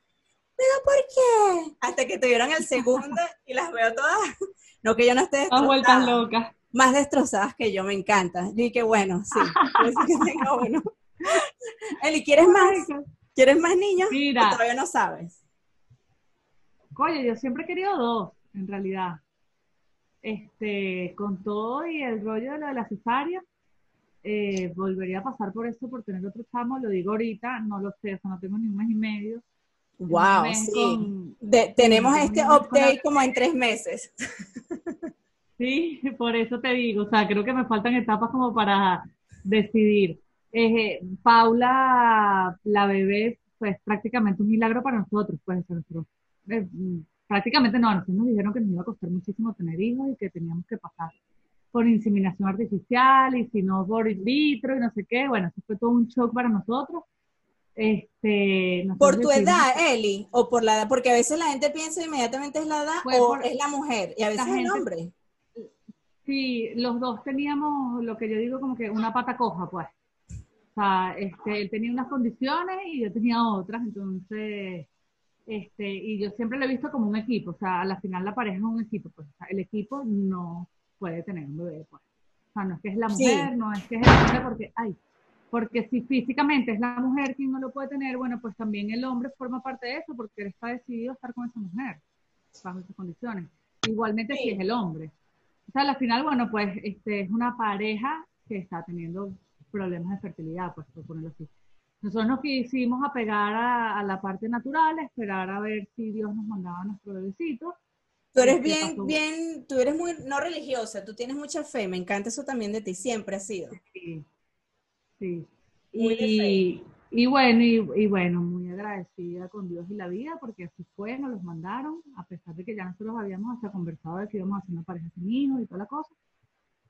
¿Pero por qué? Hasta que tuvieron el segundo y las veo todas, [LAUGHS] no que yo no esté Todas vueltas locas. Más destrozadas que yo, me encanta. Y que bueno, sí, por eso que tengo uno. [LAUGHS] Eli, ¿quieres más? ¿Quieres más niños? Mira. ¿O todavía no sabes. Oye, yo siempre he querido dos, en realidad. Este, con todo y el rollo de lo de la cesárea, eh, volvería a pasar por eso, por tener otro chamo, lo digo ahorita, no lo sé, o sea, no tengo ni un mes y medio. Wow, sí. con- De- tenemos este update como en tres meses. [LAUGHS] Sí, [LAUGHS] por eso te digo, o sea, creo que me faltan etapas como para decidir. Eh, Paula, la bebé, pues prácticamente un milagro para nosotros, pues nosotros, eh, prácticamente no, a nosotros nos dijeron que nos iba a costar muchísimo tener hijos y que teníamos que pasar por inseminación artificial y si no por in vitro y no sé qué, bueno, eso fue todo un shock para nosotros. Este, ¿Por tu edad, Eli? ¿O por la edad? Porque a veces la gente piensa inmediatamente es la edad o por- es la mujer y a veces es el hombre. Sí, los dos teníamos lo que yo digo como que una pata coja, pues. O sea, este, él tenía unas condiciones y yo tenía otras, entonces Este, y yo siempre lo he visto como un equipo, o sea, a la final la pareja es un equipo, pues el equipo no puede tener un bebé, pues. O sea, no es que es la mujer, no es que es el hombre, porque, ay, porque si físicamente es la mujer quien no lo puede tener, bueno, pues también el hombre forma parte de eso, porque él está decidido a estar con esa mujer, bajo esas condiciones. Igualmente si es el hombre. O sea, al final, bueno, pues este, es una pareja que está teniendo problemas de fertilidad, pues por ponerlo así. Nosotros nos quisimos apegar a, a la parte natural, esperar a ver si Dios nos mandaba nuestro bebecito. Tú eres bien, bien, tú eres muy no religiosa, tú tienes mucha fe, me encanta eso también de ti, siempre ha sido. Sí, sí. Y, y, bueno, y, bueno, muy agradecida con Dios y la vida, porque así fue, nos los mandaron, a pesar de que ya nosotros habíamos hasta conversado de que íbamos a hacer una pareja sin hijos y toda la cosa.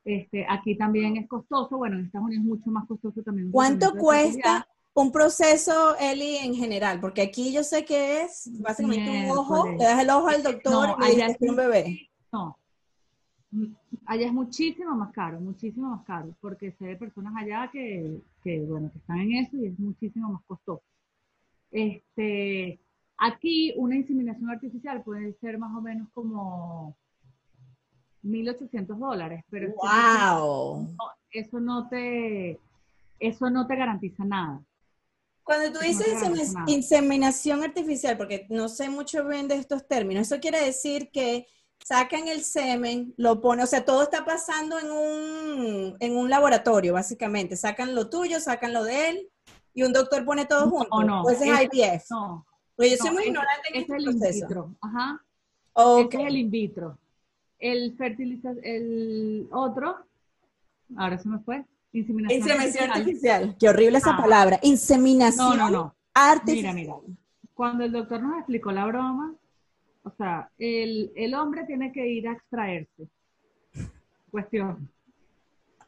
Este, aquí también es costoso, bueno, en Estados Unidos es mucho más costoso también. ¿Cuánto cuesta un proceso, Eli, en general? Porque aquí yo sé que es básicamente un ojo, le das el ojo al doctor y le dices un bebé. No, mm, allá es muchísimo más caro, muchísimo más caro, porque sé de personas allá que, que, bueno, que están en eso y es muchísimo más costoso. Este, aquí una inseminación artificial puede ser más o menos como 1.800 dólares, pero wow. eso no te eso no te garantiza nada. Cuando tú dices inseminación artificial, porque no sé mucho bien de estos términos, eso quiere decir que sacan el semen, lo ponen, o sea, todo está pasando en un, en un laboratorio, básicamente. Sacan lo tuyo, sacan lo de él, y un doctor pone todo junto. O no, pues es, IVF. No. Pues yo soy muy ignorante en este el proceso. In vitro. Ajá. Okay. es el in vitro. El fertiliza, el otro, ahora se me fue. Inseminación, Inseminación artificial. Qué horrible esa ah. palabra. Inseminación no, no, no. artificial. Mira, mira. Cuando el doctor nos explicó la broma, o sea, el, el hombre tiene que ir a extraerse. Cuestión.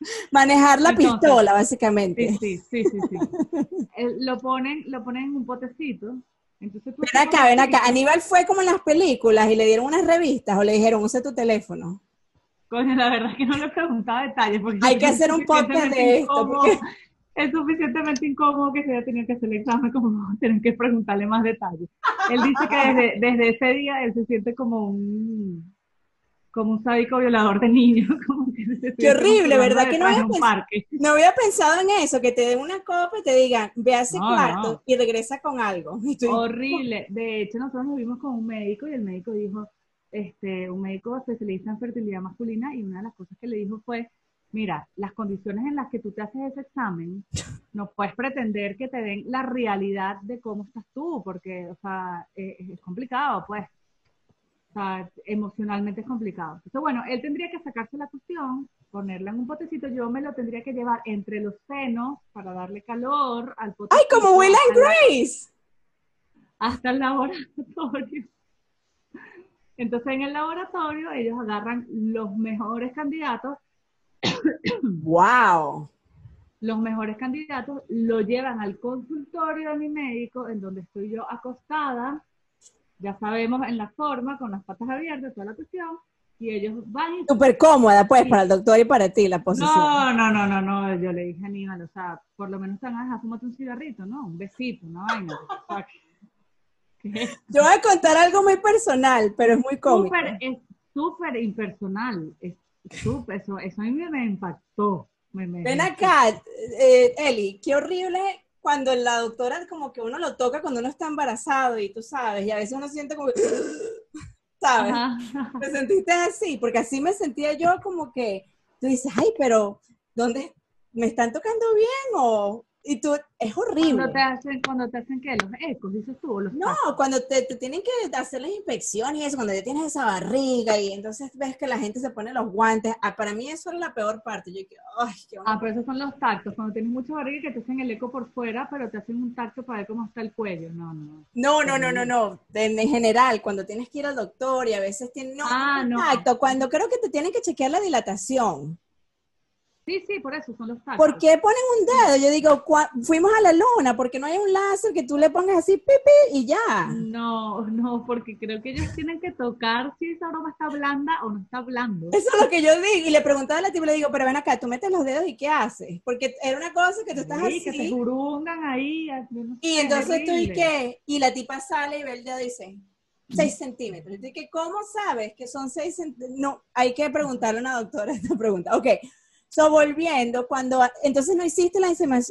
[LAUGHS] Manejar la pistola, básicamente. Sí, sí, sí, sí. [LAUGHS] lo, ponen, lo ponen en un potecito. Entonces ven acá, ven acá. Aníbal fue como en las películas y le dieron unas revistas o le dijeron, use tu teléfono. Coño, la verdad es que no le preguntaba detalles. Porque Hay que hacer un podcast de esto. [LAUGHS] Es suficientemente incómodo que se haya tenido que hacer el examen como tener que preguntarle más detalles. Él dice que desde, desde ese día él se siente como un como un sádico violador de niños. [LAUGHS] Como Qué horrible, ¿verdad? Que no había, no había, pensado en eso, que te den una copa y te digan, ve a ese cuarto y regresa con algo. [LAUGHS] Horrible. De hecho, nosotros nos vimos con un médico y el médico dijo, este, un médico especialista en fertilidad masculina y una de las cosas que le dijo fue, mira, las condiciones en las que tú te haces ese examen, no puedes pretender que te den la realidad de cómo estás tú, porque, o sea, es, es complicado, pues. O sea, emocionalmente es complicado. Entonces, bueno, él tendría que sacarse la cuestión, ponerla en un potecito, yo me lo tendría que llevar entre los senos para darle calor al potecito. ¡Ay, como Will and Grace! hasta el laboratorio. Entonces en el laboratorio ellos agarran los mejores candidatos. ¡Wow! Los mejores candidatos lo llevan al consultorio de mi médico, en donde estoy yo acostada, ya sabemos en la forma, con las patas abiertas, toda la cuestión, y ellos van y... Súper cómoda, pues, para el doctor y para ti la posición. No, no, no, no, no, yo le dije a Aníbal, o sea, por lo menos te van a dejar fumarte un cigarrito, ¿no? Un besito, ¿no? vaina. [LAUGHS] Yo voy a contar algo muy personal, pero es muy cómico. es súper impersonal. Es super, eso, eso a mí me impactó. Ven acá, eh, Eli, qué horrible cuando la doctora como que uno lo toca cuando uno está embarazado y tú sabes, y a veces uno siente como, [LAUGHS] ¿sabes? ¿Te sentiste así? Porque así me sentía yo como que, tú dices, ay, pero ¿dónde? ¿Me están tocando bien o, y tú, es horrible. Cuando te hacen, cuando te hacen ¿qué? Los ecos, dices tú. Los no, cuando te, te, tienen que hacer las inspecciones y eso, cuando ya tienes esa barriga y entonces ves que la gente se pone los guantes. Ah, para mí eso es la peor parte. Yo ay, qué Ah, pero esos son los tactos. Cuando tienes mucha barriga que te hacen el eco por fuera, pero te hacen un tacto para ver cómo está el cuello. No, no. No, no, no, no, no. En, general, cuando tienes que ir al doctor y a veces tienes, no, ah, no. Tacto, cuando creo que te tienen que chequear la dilatación. Sí, sí, por eso son los tactos. ¿Por qué ponen un dedo? Yo digo, fuimos a la luna, porque no hay un láser que tú le pongas así, pipi, y ya. No, no, porque creo que ellos tienen que tocar si esa broma está blanda o no está blando. Eso es lo que yo digo, y le preguntaba a la tía, le digo, pero ven acá, tú metes los dedos y ¿qué haces? Porque era una cosa que tú estás sí, así. que se jurungan ahí. y entonces tú, ¿y qué? Y la tipa sale y ve el dedo y dice, 6 centímetros. Y ¿cómo sabes que son 6 centímetros? No, hay que preguntarle a una doctora esta pregunta. Ok, So, volviendo, cuando, entonces no hiciste la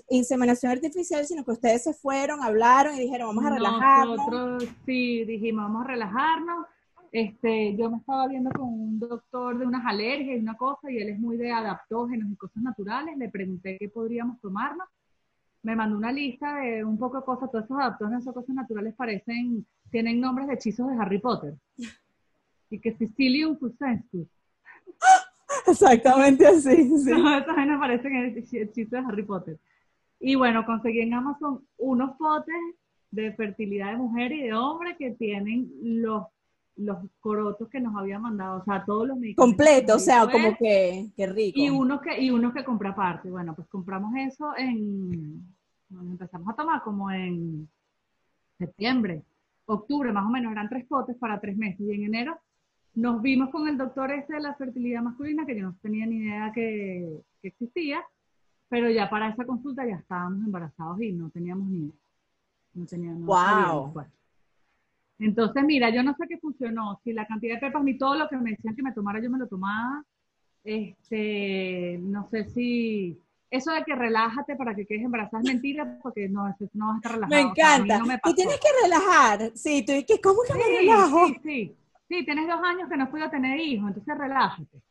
inseminación artificial, sino que ustedes se fueron, hablaron y dijeron, vamos a relajarnos. Nosotros sí, dijimos, vamos a relajarnos. Este, yo me estaba viendo con un doctor de unas alergias y una cosa, y él es muy de adaptógenos y cosas naturales. Le pregunté qué podríamos tomarnos. Me mandó una lista de un poco de cosas, todos esos adaptógenos o cosas naturales parecen, tienen nombres de hechizos de Harry Potter. [LAUGHS] Y que Sicilium Fusenstus. [LAUGHS] Exactamente así. Sí. No, estas me parecen el chiste de Harry Potter. Y bueno, conseguí en Amazon unos potes de fertilidad de mujer y de hombre que tienen los, los corotos que nos había mandado, o sea, todos los medicamentos. Completo, o sea, como que, que, rico. Y unos que, y unos que compré aparte. Bueno, pues compramos eso en, empezamos a tomar como en septiembre, octubre, más o menos, eran tres potes para tres meses. Y en enero nos vimos con el doctor este de la fertilidad masculina, que yo no tenía ni idea que, existía, pero ya para esa consulta ya estábamos embarazados y no teníamos ni idea. No teníamos, wow. Entonces, mira, yo no sé qué funcionó, si la cantidad de pepas, ni todo lo que me decían que me tomara, yo me lo tomaba. Este, no sé si eso de que relájate para que quedes embarazada es mentira, porque no, no vas a estar relajado. Me encanta. tú tienes que relajar. Sí, tú dices, ¿cómo que me relajo? Sí, sí sí, tienes dos años que no puedo tener hijos, entonces relájate.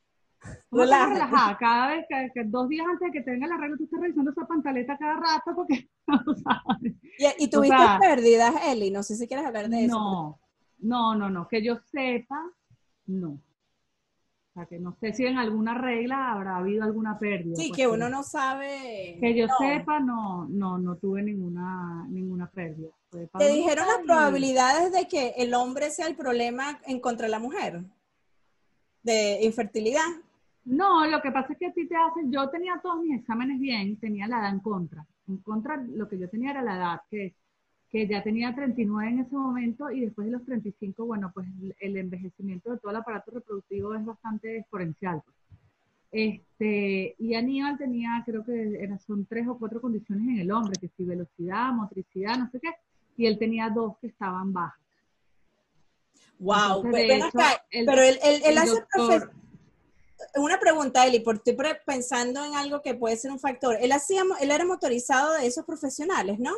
Relájate. Relajada. Cada vez que, dos días antes de que tenga la regla, tú estás revisando esa pantaleta cada rato porque [LAUGHS] no sabes. ¿Y, tuviste pérdidas, Eli? No sé si quieres hablar de eso. No, no, no, no. Que yo sepa, no. O sea, que no sé si en alguna regla habrá habido alguna pérdida. Sí, que uno no sabe. Que yo sepa, no, no, no tuve ninguna, ninguna pérdida. ¿Te dijeron las probabilidades de que el hombre sea el problema en contra de la mujer? ¿De infertilidad? No, lo que pasa es que a ti te hacen, yo tenía todos mis exámenes bien, tenía la edad en contra. En contra, lo que yo tenía era la edad, que que ya tenía 39 en ese momento y después de los 35, bueno, pues el envejecimiento de todo el aparato reproductivo es bastante exponencial. Pues. Este, y Aníbal tenía, creo que eran, son tres o cuatro condiciones en el hombre, que si velocidad, motricidad, no sé qué, y él tenía dos que estaban bajas. Wow, pero, él, él, hace una pregunta, Eli, porque estoy pensando en algo que puede ser un factor. Él hacía, él era motorizado de esos profesionales, ¿no?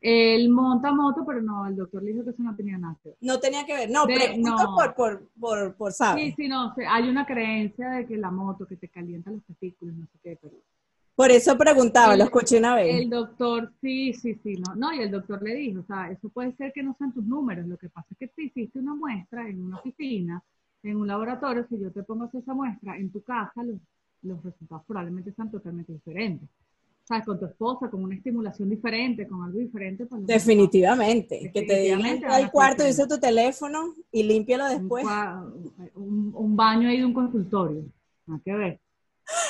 Él monta moto, pero no, el doctor le dijo que eso no tenía nada que ver. No tenía que ver, no, pero no. Por, por, por, por saber. Sí, sí, no, hay una creencia de que la moto, que te calienta los testículos, no sé qué, pero... Por eso preguntaba, lo escuché una vez. El doctor, sí, sí, sí, no, no, y el doctor le dijo, o sea, eso puede ser que no sean tus números, lo que pasa es que si hiciste una muestra en una oficina, en un laboratorio, si yo te pongo esa muestra en tu casa, los, los resultados probablemente sean totalmente diferentes. ¿Sabes? Con tu esposa, con una estimulación diferente, con algo diferente. Pues definitivamente. Que te digan al cuarto, dice tu teléfono y límpialo después. Un, baño ahí de un consultorio. Nada que ver.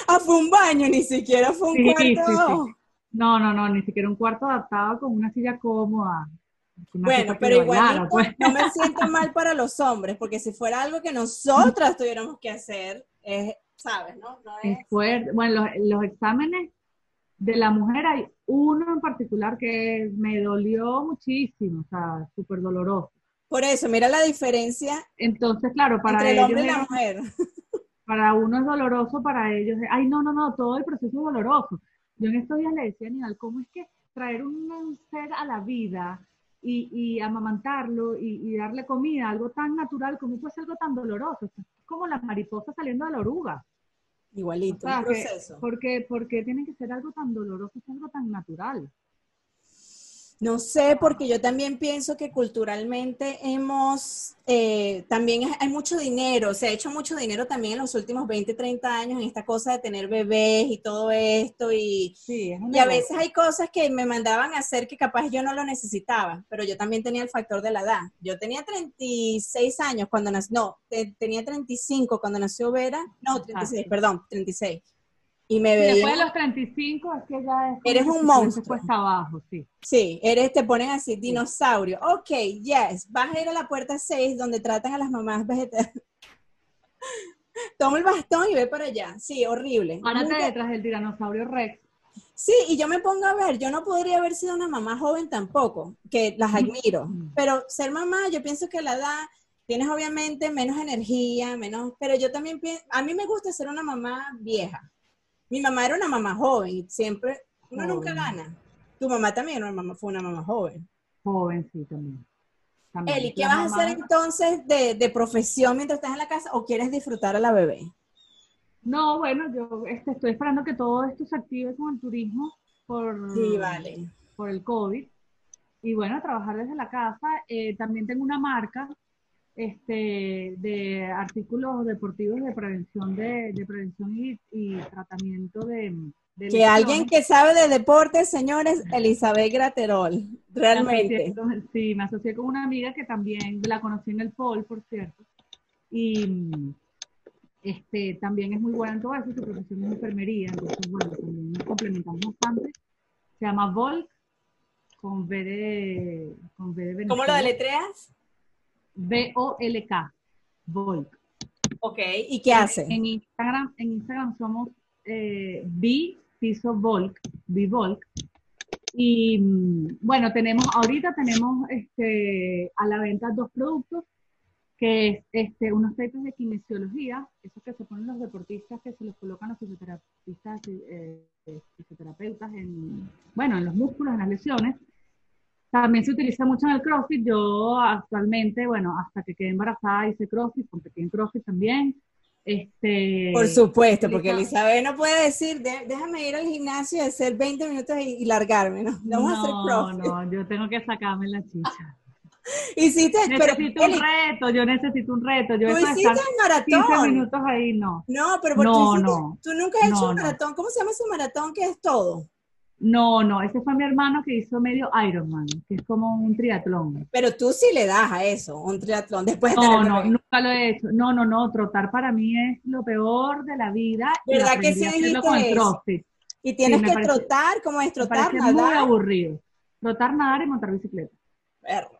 Ah, fue un baño, ni siquiera fue un cuarto. no, no, no, ni siquiera un cuarto adaptado con una silla cómoda. bueno, pero igual pues. no me siento [LAUGHS] mal para los hombres, porque si fuera algo que nosotras tuviéramos que hacer, es, ¿sabes? ¿no? es... fuerte. Bueno, los, los exámenes de la mujer hay uno en particular que me dolió muchísimo, o sea, súper doloroso. Por eso, mira la diferencia. Entonces, claro, para entre el hombre y la mujer. [LAUGHS] Para uno es doloroso, para ellos, ay, no, no, no, todo el proceso es doloroso. Yo en estos días le decía a Nidal, ¿cómo es que traer un ser a la vida y, y amamantarlo y, darle comida, algo tan natural, ¿cómo puede ser algo tan doloroso? Es como las mariposas saliendo de la oruga. Igualito, un proceso. porque, porque tiene que ser algo tan doloroso, es algo tan natural. No sé, porque yo también pienso que culturalmente hemos, eh, también hay mucho dinero, se ha hecho mucho dinero también en los últimos 20, 30 años en esta cosa de tener bebés y todo esto. Y, y a veces hay cosas que me mandaban a hacer que capaz yo no lo necesitaba, pero yo también tenía el factor de la edad. Yo tenía 36 años cuando nació, no, tenía 35 cuando nació Vera, no, 36, perdón, 36 y me veía... después de los 35 es que ya es Eres un monstruo. cuesta abajo, sí. Sí, eres, te ponen así, dinosaurio. Ok, yes, vas a ir a la puerta 6 donde tratan a las mamás vegetarianas. [LAUGHS] Toma el bastón y ve para allá. Sí, horrible. Párate Nunca- detrás del tiranosaurio Rex. Sí, y yo me pongo a ver, yo no podría haber sido una mamá joven tampoco, que las admiro, pero ser mamá, yo pienso que a la edad tienes obviamente menos energía, menos, pero yo también pienso, a mí me gusta ser una mamá vieja. Mi mamá era una mamá joven, siempre, uno nunca gana. Tu mamá también era una mamá, fue una mamá joven. Joven, sí, también. También. Eli, ¿qué La vas a hacer entonces de, de profesión mientras estás en la casa o quieres disfrutar a la bebé? No, bueno, yo este, estoy esperando que todo esto se active con el turismo por, Sí, vale. por el COVID. Y bueno, trabajar desde la casa. Eh, también tengo una marca este, de artículos deportivos de prevención de, de prevención y, y tratamiento de, de Que alguien que sabe de deportes, señores, Elizabeth Graterol, realmente. Sí, me asocié con una amiga que también la conocí en el POL, por cierto. Y este, también es muy buena en todo eso, su profesión es enfermería, entonces, bueno, también nos complementamos bastante. Se llama Volk, con V de, con V de ¿Cómo lo Venezuela. deletreas? V-O-L-K, Volk. Ok, ¿y qué hace? En Instagram, en Instagram somos eh, B piso Volk, B Volk. Y mm, bueno, tenemos, ahorita tenemos este, a la venta dos productos, que es este, unos tapes de kinesiología, esos que se ponen los deportistas, que se los colocan los fisioterapeutas, eh, eh, fisioterapeutas en, bueno, en los músculos, en las lesiones. También se utiliza mucho en el CrossFit. Yo actualmente, bueno, hasta que quedé embarazada hice CrossFit, competí en CrossFit también. Este, Por supuesto, porque Elizabeth- no puede decir, "De- déjame ir al gimnasio y hacer 20 minutos y, y largarme, ¿no? Vamos a hacer no, CrossFit. no, yo tengo que sacarme la chicha. [LAUGHS] Hiciste, Necesito un reto, yo necesito un reto. Yo tú hiciste el 15 maratón. minutos ahí, no. No, pero porque No, tú, hiciste- no. tú nunca has hecho un maratón. ¿Cómo se llama ese maratón que es todo? No, no, ese fue mi hermano que hizo medio Ironman, que es como un triatlón. Pero tú sí le das a eso, un triatlón, después de No, no, nunca lo he hecho. No, no, no, trotar para mí es lo peor de la vida. y ¿Verdad que sí dijiste eso? Y tienes Sí, me que parece- trotar, ¿cómo es Me trotar, muy nadar? aburrido. Trotar, nadar y montar bicicleta. Perro.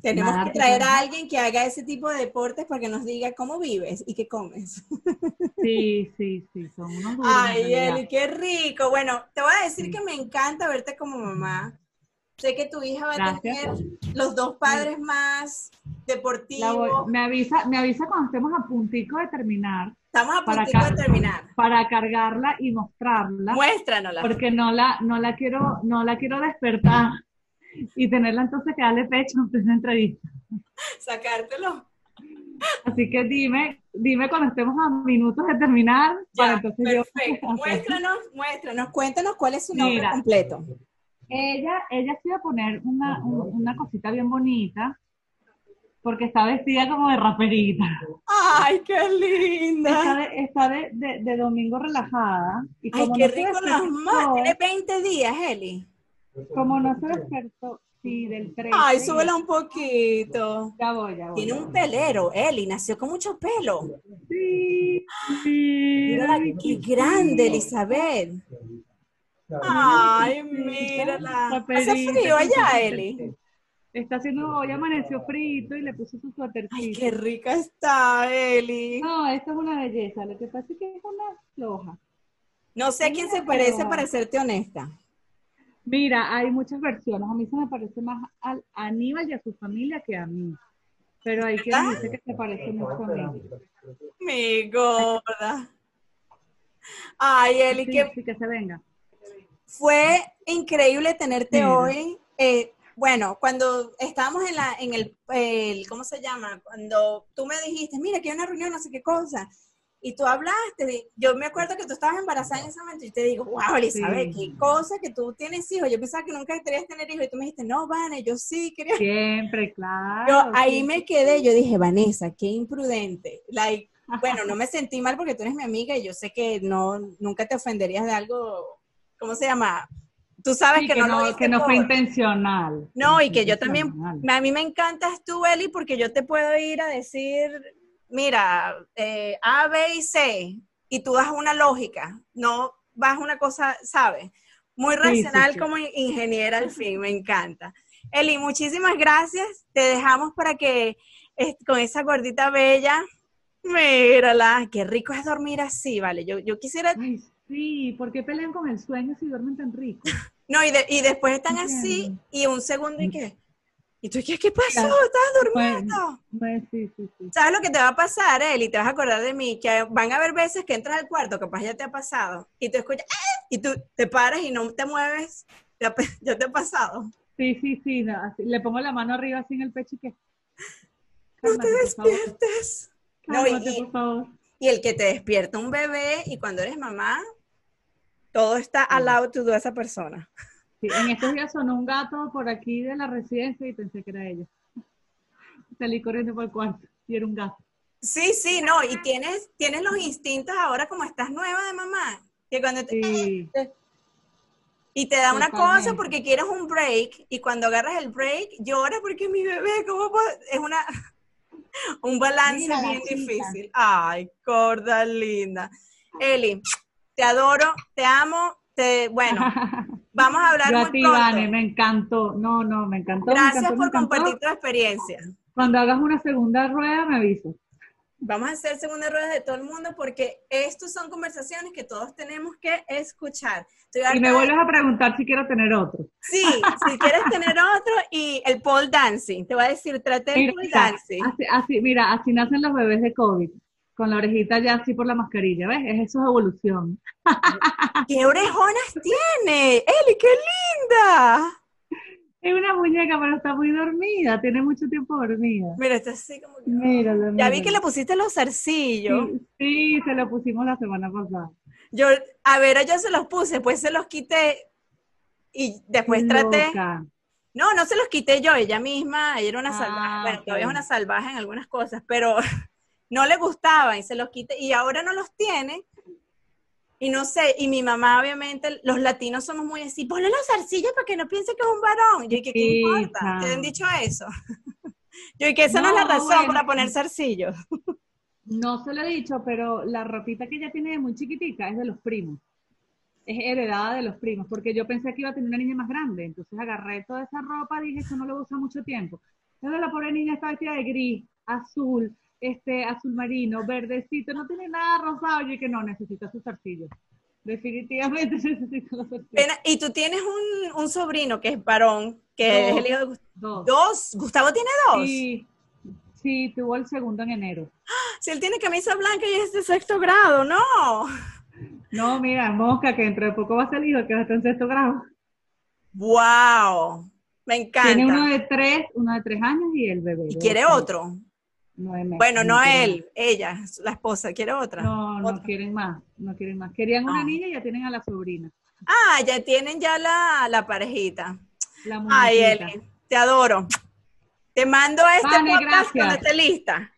Tenemos que traer a alguien que haga ese tipo de deportes para que nos diga cómo vives y qué comes. [LAUGHS] Sí, sí, sí, son unos duros. Ay. Eli, qué rico. Bueno, te voy a decir que me encanta verte como mamá. Sé que tu hija va a tener los dos padres más deportivos. voy- me, avisa, me avisa cuando estemos a puntico de terminar Estamos a acá. de terminar. para cargarla y mostrarla, Muéstranosla. porque no la, no la quiero, no la quiero despertar y tenerla entonces que darle pecho de la entrevista. Sacártelo. Así que dime, dime cuando estemos a minutos de terminar, para Ya, entonces yo perfecto. Muéstranos, muéstranos. Cuéntanos cuál es su nombre Mira. completo. Ella, ella se iba a poner una, un- una cosita bien bonita, porque está vestida como de raperita. Ay, qué Está linda. de, está de, de- de domingo relajada. Y Ay, como qué no rico las más. Tiene 20 días, Eli. Como no se despertó, sí, del 13. Ay, súbela un poquito. Ya voy, ya voy. Tiene un pelero, Eli. Nació con mucho pelo. Sí, sí. Mírala, qué grande, Elizabeth. Ay, mírala. Hace frío allá, Eli. Está haciendo, hoy amaneció frito y le puse su Ay, suétercito. qué rica está, Eli. No, esto es una belleza. Lo que pasa es que es una floja. No sé a quién se parece, para serte honesta. Mira, hay muchas versiones. A mí se me parece más al- a Aníbal y a su familia que a mí. Pero hay quien ¿Verdad? dice que se parece mucho a mí. Mi gorda. Ay, Eli, Sí, que sí, que se venga. fue increíble tenerte Mira. hoy. Eh, bueno, cuando estábamos en la, en el, el- ¿cómo se llama? Cuando tú me dijiste, mira, que hay una reunión, no sé qué cosa, y tú hablaste, yo me acuerdo que tú estabas embarazada en ese momento, y te digo, wow, Elizabeth, Sí. qué cosa que tú tienes hijos. Yo pensaba que nunca querías tener hijos, y tú me dijiste, no, Vane, yo sí quería. Siempre, claro. Yo ahí sí. me quedé, yo dije, Vanessa, qué imprudente. Like, bueno, no me sentí mal porque tú eres mi amiga y yo sé que no, nunca te ofenderías de algo, ¿cómo se llama? Tú sabes Sí, que, que, no, no, que no fue por- intencional. No, y que yo también, a mí me encantas tú, Eli, porque yo te puedo ir a decir, mira, eh, A, B y C, y tú das una lógica, no vas una cosa, ¿sabes? Muy racional como ingeniera al fin, me encanta. Eli, muchísimas gracias. Te dejamos para que con esa gordita bella, mírala, qué rico es dormir así, ¿vale? Yo, yo quisiera... Ay, sí, ¿por qué pelean con el sueño si duermen tan rico? [LAUGHS] no, y, y después están así y un segundo y qué... ¿Y tú qué, qué pasó? ¿Estás durmiendo? Pues, sí, sí, sí. ¿Sabes lo que te va a pasar, Eli? Te vas a acordar de mí, que van a haber veces que entras al cuarto, capaz ya te ha pasado, y tú escuchas, ¡Ah! y tú te paras y no te mueves, [LAUGHS] ya, te ha pasado. Sí, sí, sí, le pongo la mano arriba así en el pecho y que... no te despiertes. no, y, el que te despierta un bebé y cuando eres mamá, todo está allowed to do esa persona. Sí, en estos días sonó un gato por aquí de la residencia y pensé que era ella. Salí corriendo por el cuarto y era un gato. Sí, sí, no, y tienes, tienes los instintos ahora como estás nueva de mamá, que cuando te, y te da una cosa porque quieres un break y cuando agarras el break lloras porque mi bebé, ¿cómo es una [LAUGHS] un balance bien difícil? Ay, corda linda. Eli, te adoro, te amo, te bueno, [LAUGHS] Vamos a hablar Yo muy me encantó. No, no, me encantó. Gracias por compartir tu experiencia. Cuando hagas una segunda rueda, me aviso. Vamos a hacer segunda rueda de todo el mundo porque estos son conversaciones que todos tenemos que escuchar. y me vuelves a preguntar si quiero tener otro. Sí, si quieres tener otro y el pole dancing. Te voy a decir, trate el pole dancing. así, mira, así nacen los bebés de COVID con la orejita ya así por la mascarilla, ¿ves? Es eso evolución. ¿Qué orejonas tiene? ¡Eli, qué linda! Es una muñeca, pero está muy dormida, tiene mucho tiempo dormida. Mira, está así como que... Ya vi que le pusiste los zarcillos. Sí, se los pusimos la semana pasada. Yo, a ver, yo se los puse, pues se los quité y después traté... No, no se los quité yo, ella misma, ella era una salvaje, ah, bueno, todavía es una salvaje en algunas cosas, pero no le gustaban y se los quité y ahora no los tiene. Y no sé, y mi mamá obviamente, los latinos somos muy así, ponle los zarcillos para que no piense que es un varón. Yo, ¿qué, ¿qué importa? ¿Te han dicho eso? [LAUGHS] Yo, que esa no, es la razón para poner zarcillos. No se lo he dicho, pero la ropita que ella tiene de muy chiquitica es de los primos. Es heredada de los primos, porque yo pensé que iba a tener una niña más grande. Entonces agarré toda esa ropa, dije, eso no lo usa mucho tiempo. Entonces la pobre niña está vestida de gris, azul, este azul marino, verdecito, no tiene nada rosado, yo que no, necesita sus zarcillos. Definitivamente [LAUGHS] necesita los zarcillos. Y tú tienes un, un, sobrino que es varón, que es el hijo de Gustavo. Dos. ¿Gustavo tiene dos? Sí. Sí, tuvo el segundo en enero. [GASPS] Si él tiene camisa blanca y es de sexto grado, no. No, mira, mosca, que dentro de poco va a salir que va a estar en sexto grado. ¡Wow! Me encanta. Tiene uno de tres, uno de tres años y el bebé. ¿Y quiere otro? Bueno, no él, ella, la esposa, ¿quiere otra? No, no quieren más, no quieren más. Querían una ah. niña y ya tienen a la sobrina. Ah, ya tienen ya la, la parejita. La Ay, Eli, te adoro. Te mando este podcast cuando esté lista.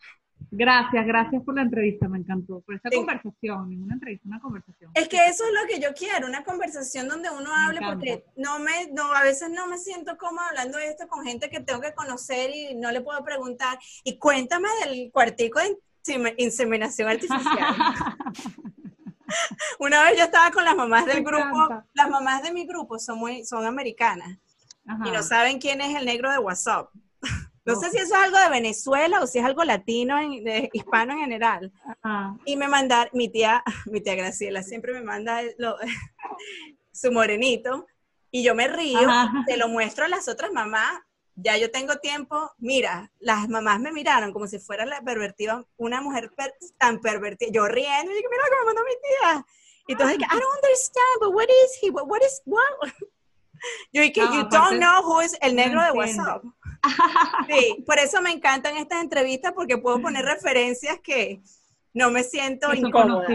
Gracias, gracias por la entrevista, me encantó, por esta conversación, una entrevista, una conversación. Es que eso es lo que yo quiero, una conversación donde uno hable, porque no me, no, a veces no me siento cómoda hablando de esto con gente que tengo que conocer y no le puedo preguntar, y cuéntame del cuartico de inseminación artificial. [LAUGHS] una vez yo estaba con las mamás del grupo, las mamás de mi grupo son muy, son americanas, y no saben quién es el negro de WhatsApp. No sé si eso es algo de Venezuela o si es algo latino, de, hispano en general. Y me mandar, mi tía, [LAUGHS] mi tía Graciela siempre me manda [LAUGHS] su morenito y yo me río, te lo muestro a las otras mamás. Ya yo tengo tiempo, mira, las mamás me miraron como si fuera la pervertida, una mujer tan pervertida, yo riendo, y digo, mira cómo me mandó mi tía. Y entonces, I don't understand, but what is he? What, what is, what? [LAUGHS] Yo dije, you don't know who is el negro de WhatsApp. [LAUGHS] Sí, por eso me encantan estas entrevistas porque puedo poner referencias que no me siento incómoda.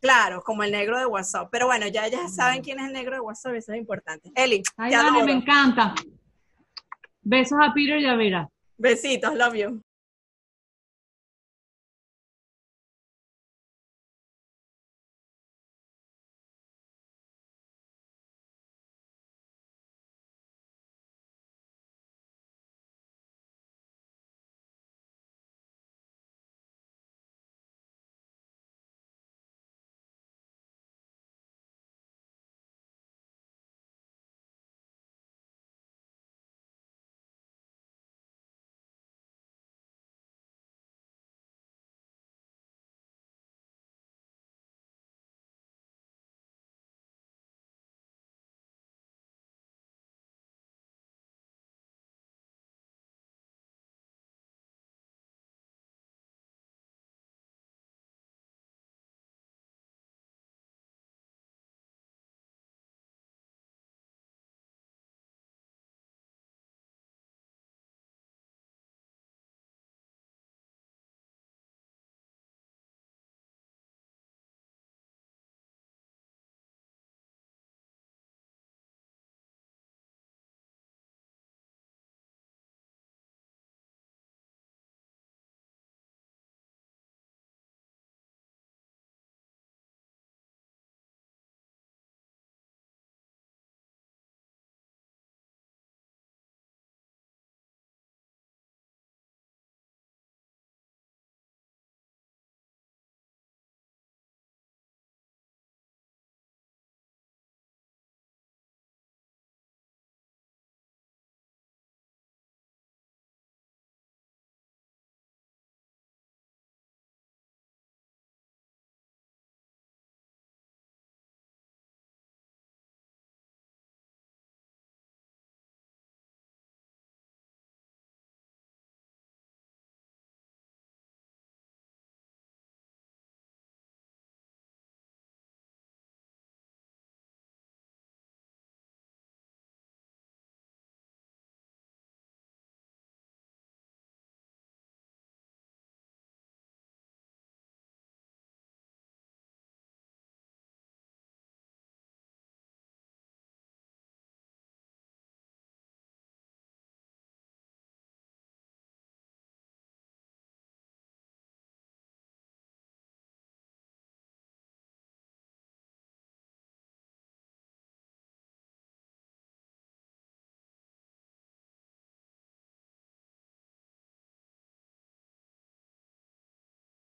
Claro, como el negro de WhatsApp. Pero bueno, ya ya saben quién es el negro de WhatsApp, eso es importante. Eli, Ay, me encanta. Besos a Peter y a Vera. Besitos, love you.